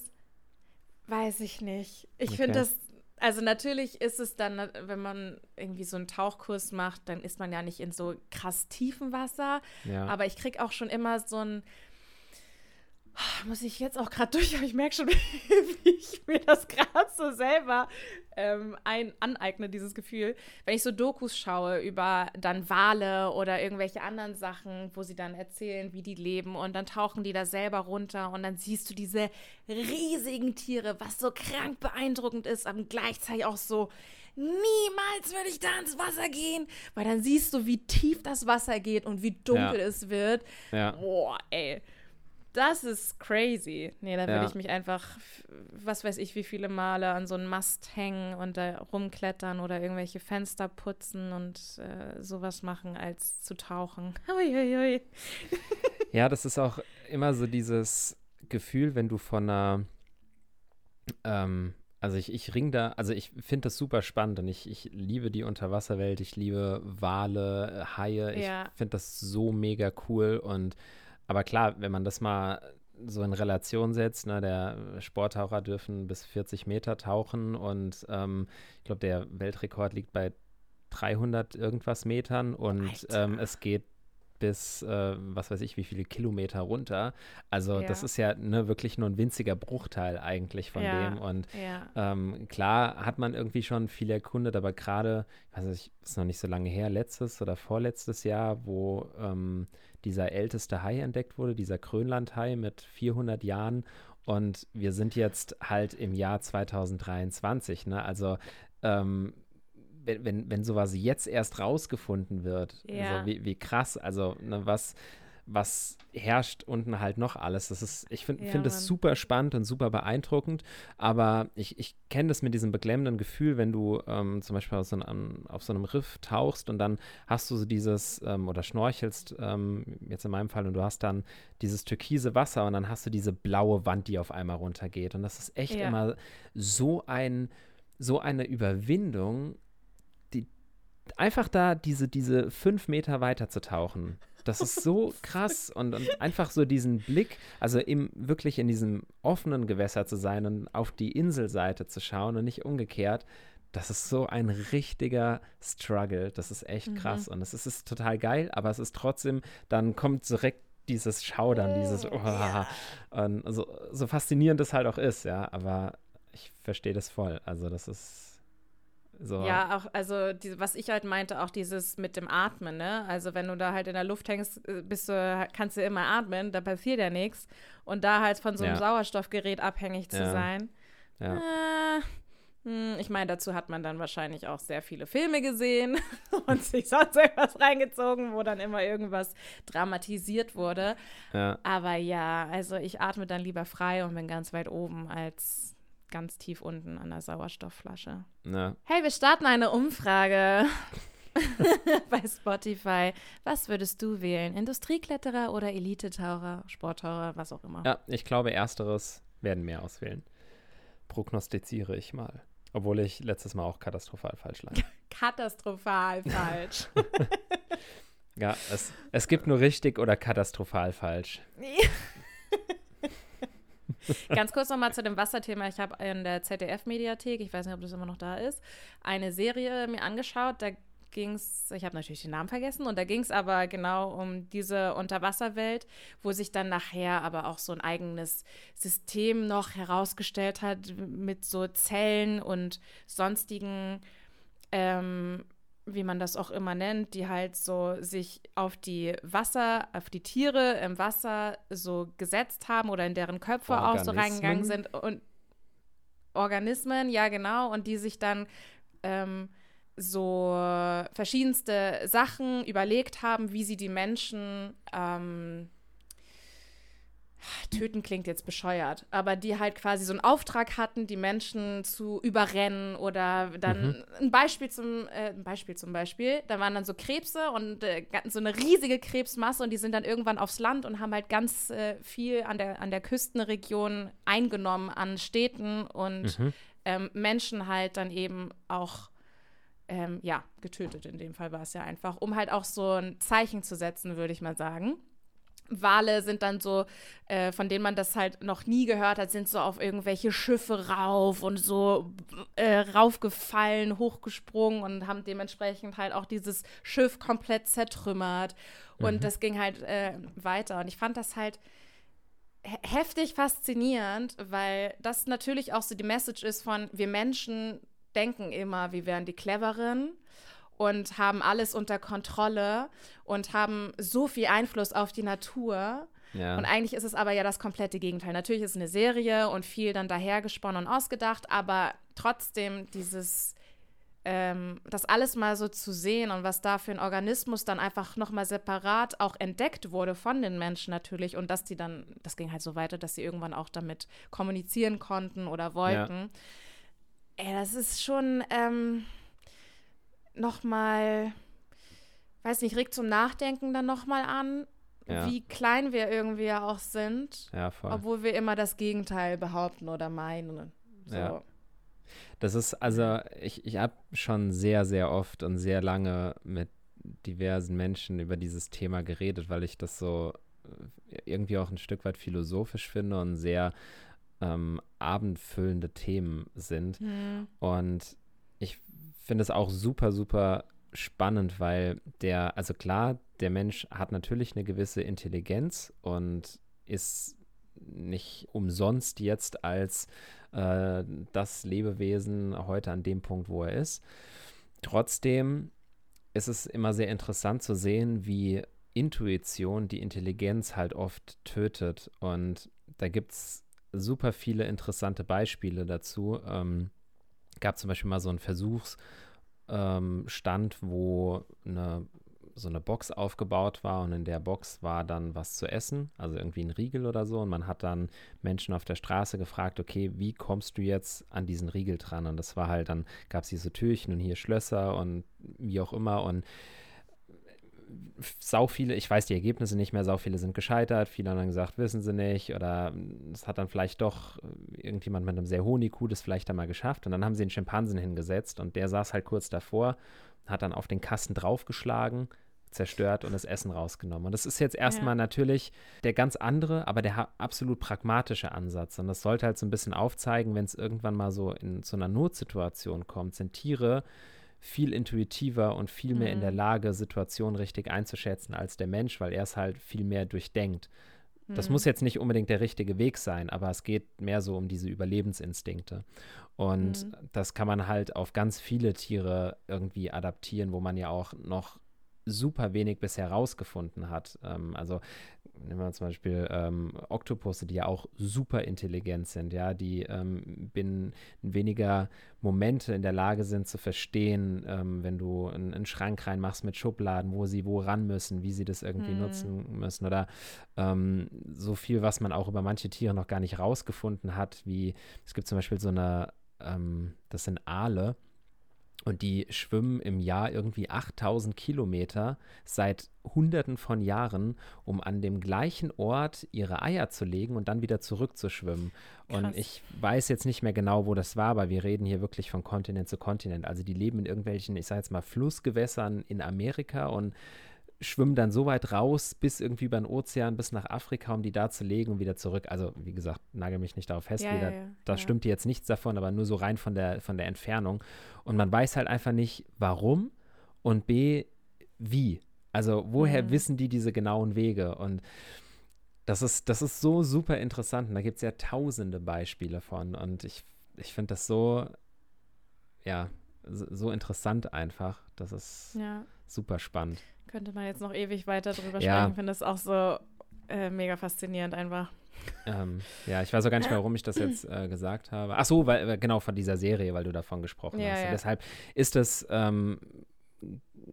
weiß ich nicht. Ich Okay. finde das, also natürlich ist es dann, wenn man irgendwie so einen Tauchkurs macht, dann ist man ja nicht in so krass tiefen Wasser. Ja. Aber ich kriege auch schon immer so ein, muss ich jetzt auch gerade durch, aber ich merke schon, wie ich mir das gerade so selber ähm, ein, aneigne, dieses Gefühl. Wenn ich so Dokus schaue über dann Wale oder irgendwelche anderen Sachen, wo sie dann erzählen, wie die leben und dann tauchen die da selber runter und dann siehst du diese riesigen Tiere, was so krank beeindruckend ist, aber gleichzeitig auch so, niemals würde ich da ins Wasser gehen, weil dann siehst du, wie tief das Wasser geht und wie dunkel Ja. es wird. ja. Boah, ey. Das ist crazy. Nee, da würde Ja. ich mich einfach, was weiß ich, wie viele Male an so einen Mast hängen und da rumklettern oder irgendwelche Fenster putzen und äh, sowas machen, als zu tauchen. Uiuiui. Ja, das ist auch immer so dieses Gefühl, wenn du von einer, ähm, also ich, ich ring da, also ich finde das super spannend und ich, ich liebe die Unterwasserwelt, ich liebe Wale, äh, Haie, ich Ja. finde das so mega cool und aber klar, wenn man das mal so in Relation setzt, ne, der Sporttaucher dürfen bis 40 Meter tauchen und ähm, ich glaube, der Weltrekord liegt bei 300 irgendwas Metern und ähm, es geht bis, äh, was weiß ich, wie viele Kilometer runter. Also das Ja. ist ja ne, wirklich nur ein winziger Bruchteil eigentlich von Ja. dem. Und Ja. ähm, klar hat man irgendwie schon viel erkundet, aber gerade, ich weiß nicht, ist noch nicht so lange her, letztes oder vorletztes Jahr, wo ähm, dieser älteste Hai entdeckt wurde, dieser Grönlandhai mit 400 Jahren. Und wir sind jetzt halt im Jahr 2023, ne? Also ähm, wenn, wenn, wenn sowas jetzt erst rausgefunden wird, Ja. also wie, wie krass, also ne, was, was herrscht unten halt noch alles. Das ist, ich finde Ja, find das super spannend und super beeindruckend, aber ich, ich kenne das mit diesem beklemmenden Gefühl, wenn du ähm, zum Beispiel auf so, einem, auf so einem Riff tauchst und dann hast du so dieses ähm, oder schnorchelst, ähm, jetzt in meinem Fall, und du hast dann dieses türkise Wasser und dann hast du diese blaue Wand, die auf einmal runtergeht. Und das ist echt Ja. immer so ein, so eine Überwindung, die einfach da diese, diese fünf Meter weiter zu tauchen. Das ist so krass und, und einfach so diesen Blick, also im, wirklich in diesem offenen Gewässer zu sein und auf die Inselseite zu schauen und nicht umgekehrt. Das ist so ein richtiger Struggle. Das ist echt Mhm. krass. Und es ist, ist total geil, aber es ist trotzdem, dann kommt direkt dieses Schaudern, dieses, Oh, oh, ja. und so, so faszinierend es halt auch ist, ja, aber ich verstehe das voll. Also das ist so. Ja, auch, also die, was ich halt meinte, auch dieses mit dem Atmen, ne? Also wenn du da halt in der Luft hängst, äh, bist du, kannst du immer atmen, da passiert ja nichts. Und da halt von so einem Ja. Sauerstoffgerät abhängig zu Ja. sein. Ja. Äh, hm, ich meine, dazu hat man dann wahrscheinlich auch sehr viele Filme gesehen und sich sonst irgendwas reingezogen, wo dann immer irgendwas dramatisiert wurde. ja. Aber ja, also ich atme dann lieber frei und bin ganz weit oben als ganz tief unten an der Sauerstoffflasche. ja. Hey, wir starten eine Umfrage. bei Spotify. Was würdest du wählen? Industriekletterer oder Elitetaucher, Sporttaucher, was auch immer? Ja, ich glaube, ersteres werden mehr auswählen. Prognostiziere ich mal. Obwohl ich letztes Mal auch katastrophal falsch lag. katastrophal falsch. ja, es, es gibt nur richtig oder katastrophal falsch. Ganz kurz nochmal zu dem Wasserthema. Ich habe in der ZDF-Mediathek, ich weiß nicht, ob das immer noch da ist, eine Serie mir angeschaut. Da ging es, ich habe natürlich den Namen vergessen, und da ging es aber genau um diese Unterwasserwelt, wo sich dann nachher aber auch so ein eigenes System noch herausgestellt hat mit so Zellen und sonstigen ähm, wie man das auch immer nennt, die halt so sich auf die Wasser, auf die Tiere im Wasser so gesetzt haben oder in deren Köpfe auch so reingegangen sind und Organismen, ja genau, und die sich dann ähm, so verschiedenste Sachen überlegt haben, wie sie die Menschen ähm, töten klingt jetzt bescheuert, aber die halt quasi so einen Auftrag hatten, die Menschen zu überrennen oder dann mhm. ein Beispiel zum äh, ein Beispiel zum Beispiel, da waren dann so Krebse und äh, so eine riesige Krebsmasse und die sind dann irgendwann aufs Land und haben halt ganz äh, viel an der an der Küstenregion eingenommen an Städten und mhm. ähm, Menschen halt dann eben auch ähm, ja getötet. In dem Fall war es ja einfach, um halt auch so ein Zeichen zu setzen, würde ich mal sagen. Wale sind dann so, äh, von denen man das halt noch nie gehört hat, sind so auf irgendwelche Schiffe rauf und so äh, raufgefallen, hochgesprungen und haben dementsprechend halt auch dieses Schiff komplett zertrümmert. Und mhm. das ging halt äh, weiter. Und ich fand das halt heftig faszinierend, weil das natürlich auch so die Message ist von, wir Menschen denken immer, wir wären die Cleveren und haben alles unter Kontrolle und haben so viel Einfluss auf die Natur. Ja. Und eigentlich ist es aber ja das komplette Gegenteil. Natürlich ist es eine Serie und viel dann dahergesponnen und ausgedacht, aber trotzdem dieses, ähm, das alles mal so zu sehen und was da für ein Organismus dann einfach nochmal separat auch entdeckt wurde von den Menschen natürlich und dass die dann, das ging halt so weiter, dass sie irgendwann auch damit kommunizieren konnten oder wollten. Ja. Ey, das ist schon, ähm, nochmal, weiß nicht, regt zum Nachdenken dann nochmal an, ja. wie klein wir irgendwie auch sind. Ja. Obwohl wir immer das Gegenteil behaupten oder meinen. So. Ja. Das ist, also ich, ich habe schon sehr, sehr oft und sehr lange mit diversen Menschen über dieses Thema geredet, weil ich das so äh, irgendwie auch ein Stück weit philosophisch finde und sehr ähm, abendfüllende Themen sind. Mhm. Und ich finde es auch super, super spannend, weil der, also klar, der Mensch hat natürlich eine gewisse Intelligenz und ist nicht umsonst jetzt als äh, das Lebewesen heute an dem Punkt, wo er ist. Trotzdem ist es immer sehr interessant zu sehen, wie Intuition die Intelligenz halt oft tötet. Und da gibt es super viele interessante Beispiele dazu. Ähm, gab zum Beispiel mal so einen Versuchsstand, ähm, wo eine, so eine Box aufgebaut war und in der Box war dann was zu essen, also irgendwie ein Riegel oder so. Und man hat dann Menschen auf der Straße gefragt, okay, wie kommst du jetzt an diesen Riegel dran? Und das war halt, dann gab es diese Türchen und hier Schlösser und wie auch immer. Und sau viele, ich weiß die Ergebnisse nicht mehr, sau viele sind gescheitert, viele haben dann gesagt, wissen sie nicht oder es hat dann vielleicht doch irgendjemand mit einem sehr hohen IQ das vielleicht einmal geschafft und dann haben sie einen Schimpansen hingesetzt und der saß halt kurz davor, hat dann auf den Kasten draufgeschlagen, zerstört und das Essen rausgenommen. Und das ist jetzt erstmal ja. natürlich der ganz andere, aber der absolut pragmatische Ansatz. Und das sollte halt so ein bisschen aufzeigen, wenn es irgendwann mal so in so einer Notsituation kommt, sind Tiere viel intuitiver und viel mehr mhm. in der mhm. Lage, Situationen richtig einzuschätzen als der Mensch, weil er es halt viel mehr durchdenkt. Das mhm. muss jetzt nicht unbedingt der richtige Weg sein, aber es geht mehr so um diese Überlebensinstinkte. Und mhm. das kann man halt auf ganz viele Tiere irgendwie adaptieren, wo man ja auch noch super wenig bisher rausgefunden hat. Ähm, also nehmen wir zum Beispiel ähm, Oktopusse, die ja auch super intelligent sind, ja, die ähm, binnen weniger Momente in der Lage sind zu verstehen, ähm, wenn du einen, einen, Schrank reinmachst mit Schubladen, wo sie wo ran müssen, wie sie das irgendwie hm. nutzen müssen oder ähm, so viel, was man auch über manche Tiere noch gar nicht rausgefunden hat, wie es gibt zum Beispiel so eine, ähm, das sind Aale, Und die schwimmen im Jahr irgendwie 8000 Kilometer seit Hunderten von Jahren, um an dem gleichen Ort ihre Eier zu legen und dann wieder zurückzuschwimmen. Und ich weiß jetzt nicht mehr genau, wo das war, aber wir reden hier wirklich von Kontinent zu Kontinent. Also die leben in irgendwelchen, ich sage jetzt mal, Flussgewässern in Amerika und schwimmen dann so weit raus, bis irgendwie über den Ozean, bis nach Afrika, um die da zu legen und wieder zurück. Also, wie gesagt, nagel mich nicht darauf fest, Ja, wie da, ja, ja, da ja. stimmt jetzt nichts davon, aber nur so rein von der, von der Entfernung. Und man weiß halt einfach nicht, warum und B, wie. Also, woher Mhm. wissen die diese genauen Wege? Und das ist, das ist so super interessant. Und da gibt es ja tausende Beispiele von. Und ich, ich finde das so, ja, so, so interessant einfach. Das ist Ja, super spannend. könnte man jetzt noch ewig weiter drüber Ja. sprechen. Ich finde das auch so äh, mega faszinierend einfach. Ähm, ja, ich weiß auch gar nicht mehr, warum ich das jetzt äh, gesagt habe. Ach so, weil, genau von dieser Serie, weil du davon gesprochen Ja, hast. Ja. deshalb ist es, ähm,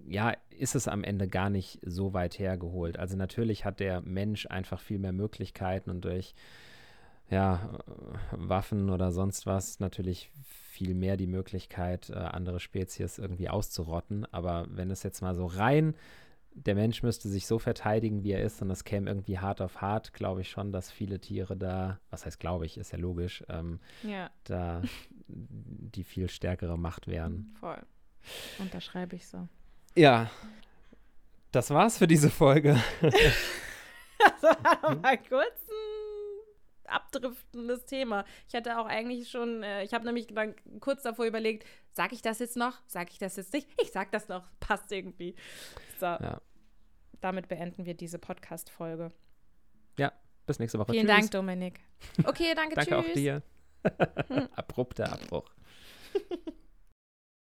ja, ist es am Ende gar nicht so weit hergeholt. Also natürlich hat der Mensch einfach viel mehr Möglichkeiten und durch ja, äh, Waffen oder sonst was natürlich viel mehr die Möglichkeit, äh, andere Spezies irgendwie auszurotten. Aber wenn es jetzt mal so rein der Mensch müsste sich so verteidigen, wie er ist, und es käme irgendwie hart auf hart, glaube ich schon, dass viele Tiere da, was heißt glaube ich, ist ja logisch, ähm, Ja, da die viel stärkere Macht wären. voll. Unterschreibe ich so. Ja, das war's für diese Folge. Das war mal kurz ein abdriftendes Thema. Ich hatte auch eigentlich schon, äh, ich habe nämlich dann kurz davor überlegt, sag ich das jetzt noch? Sag ich das jetzt nicht? Ich sag das noch. Passt irgendwie. So. Ja. Damit beenden wir diese Podcast-Folge. Bis nächste Woche. Vielen Tschüss. Dank, Dominik. Okay, danke, Danke tschüss. auch dir. Abrupter Abbruch.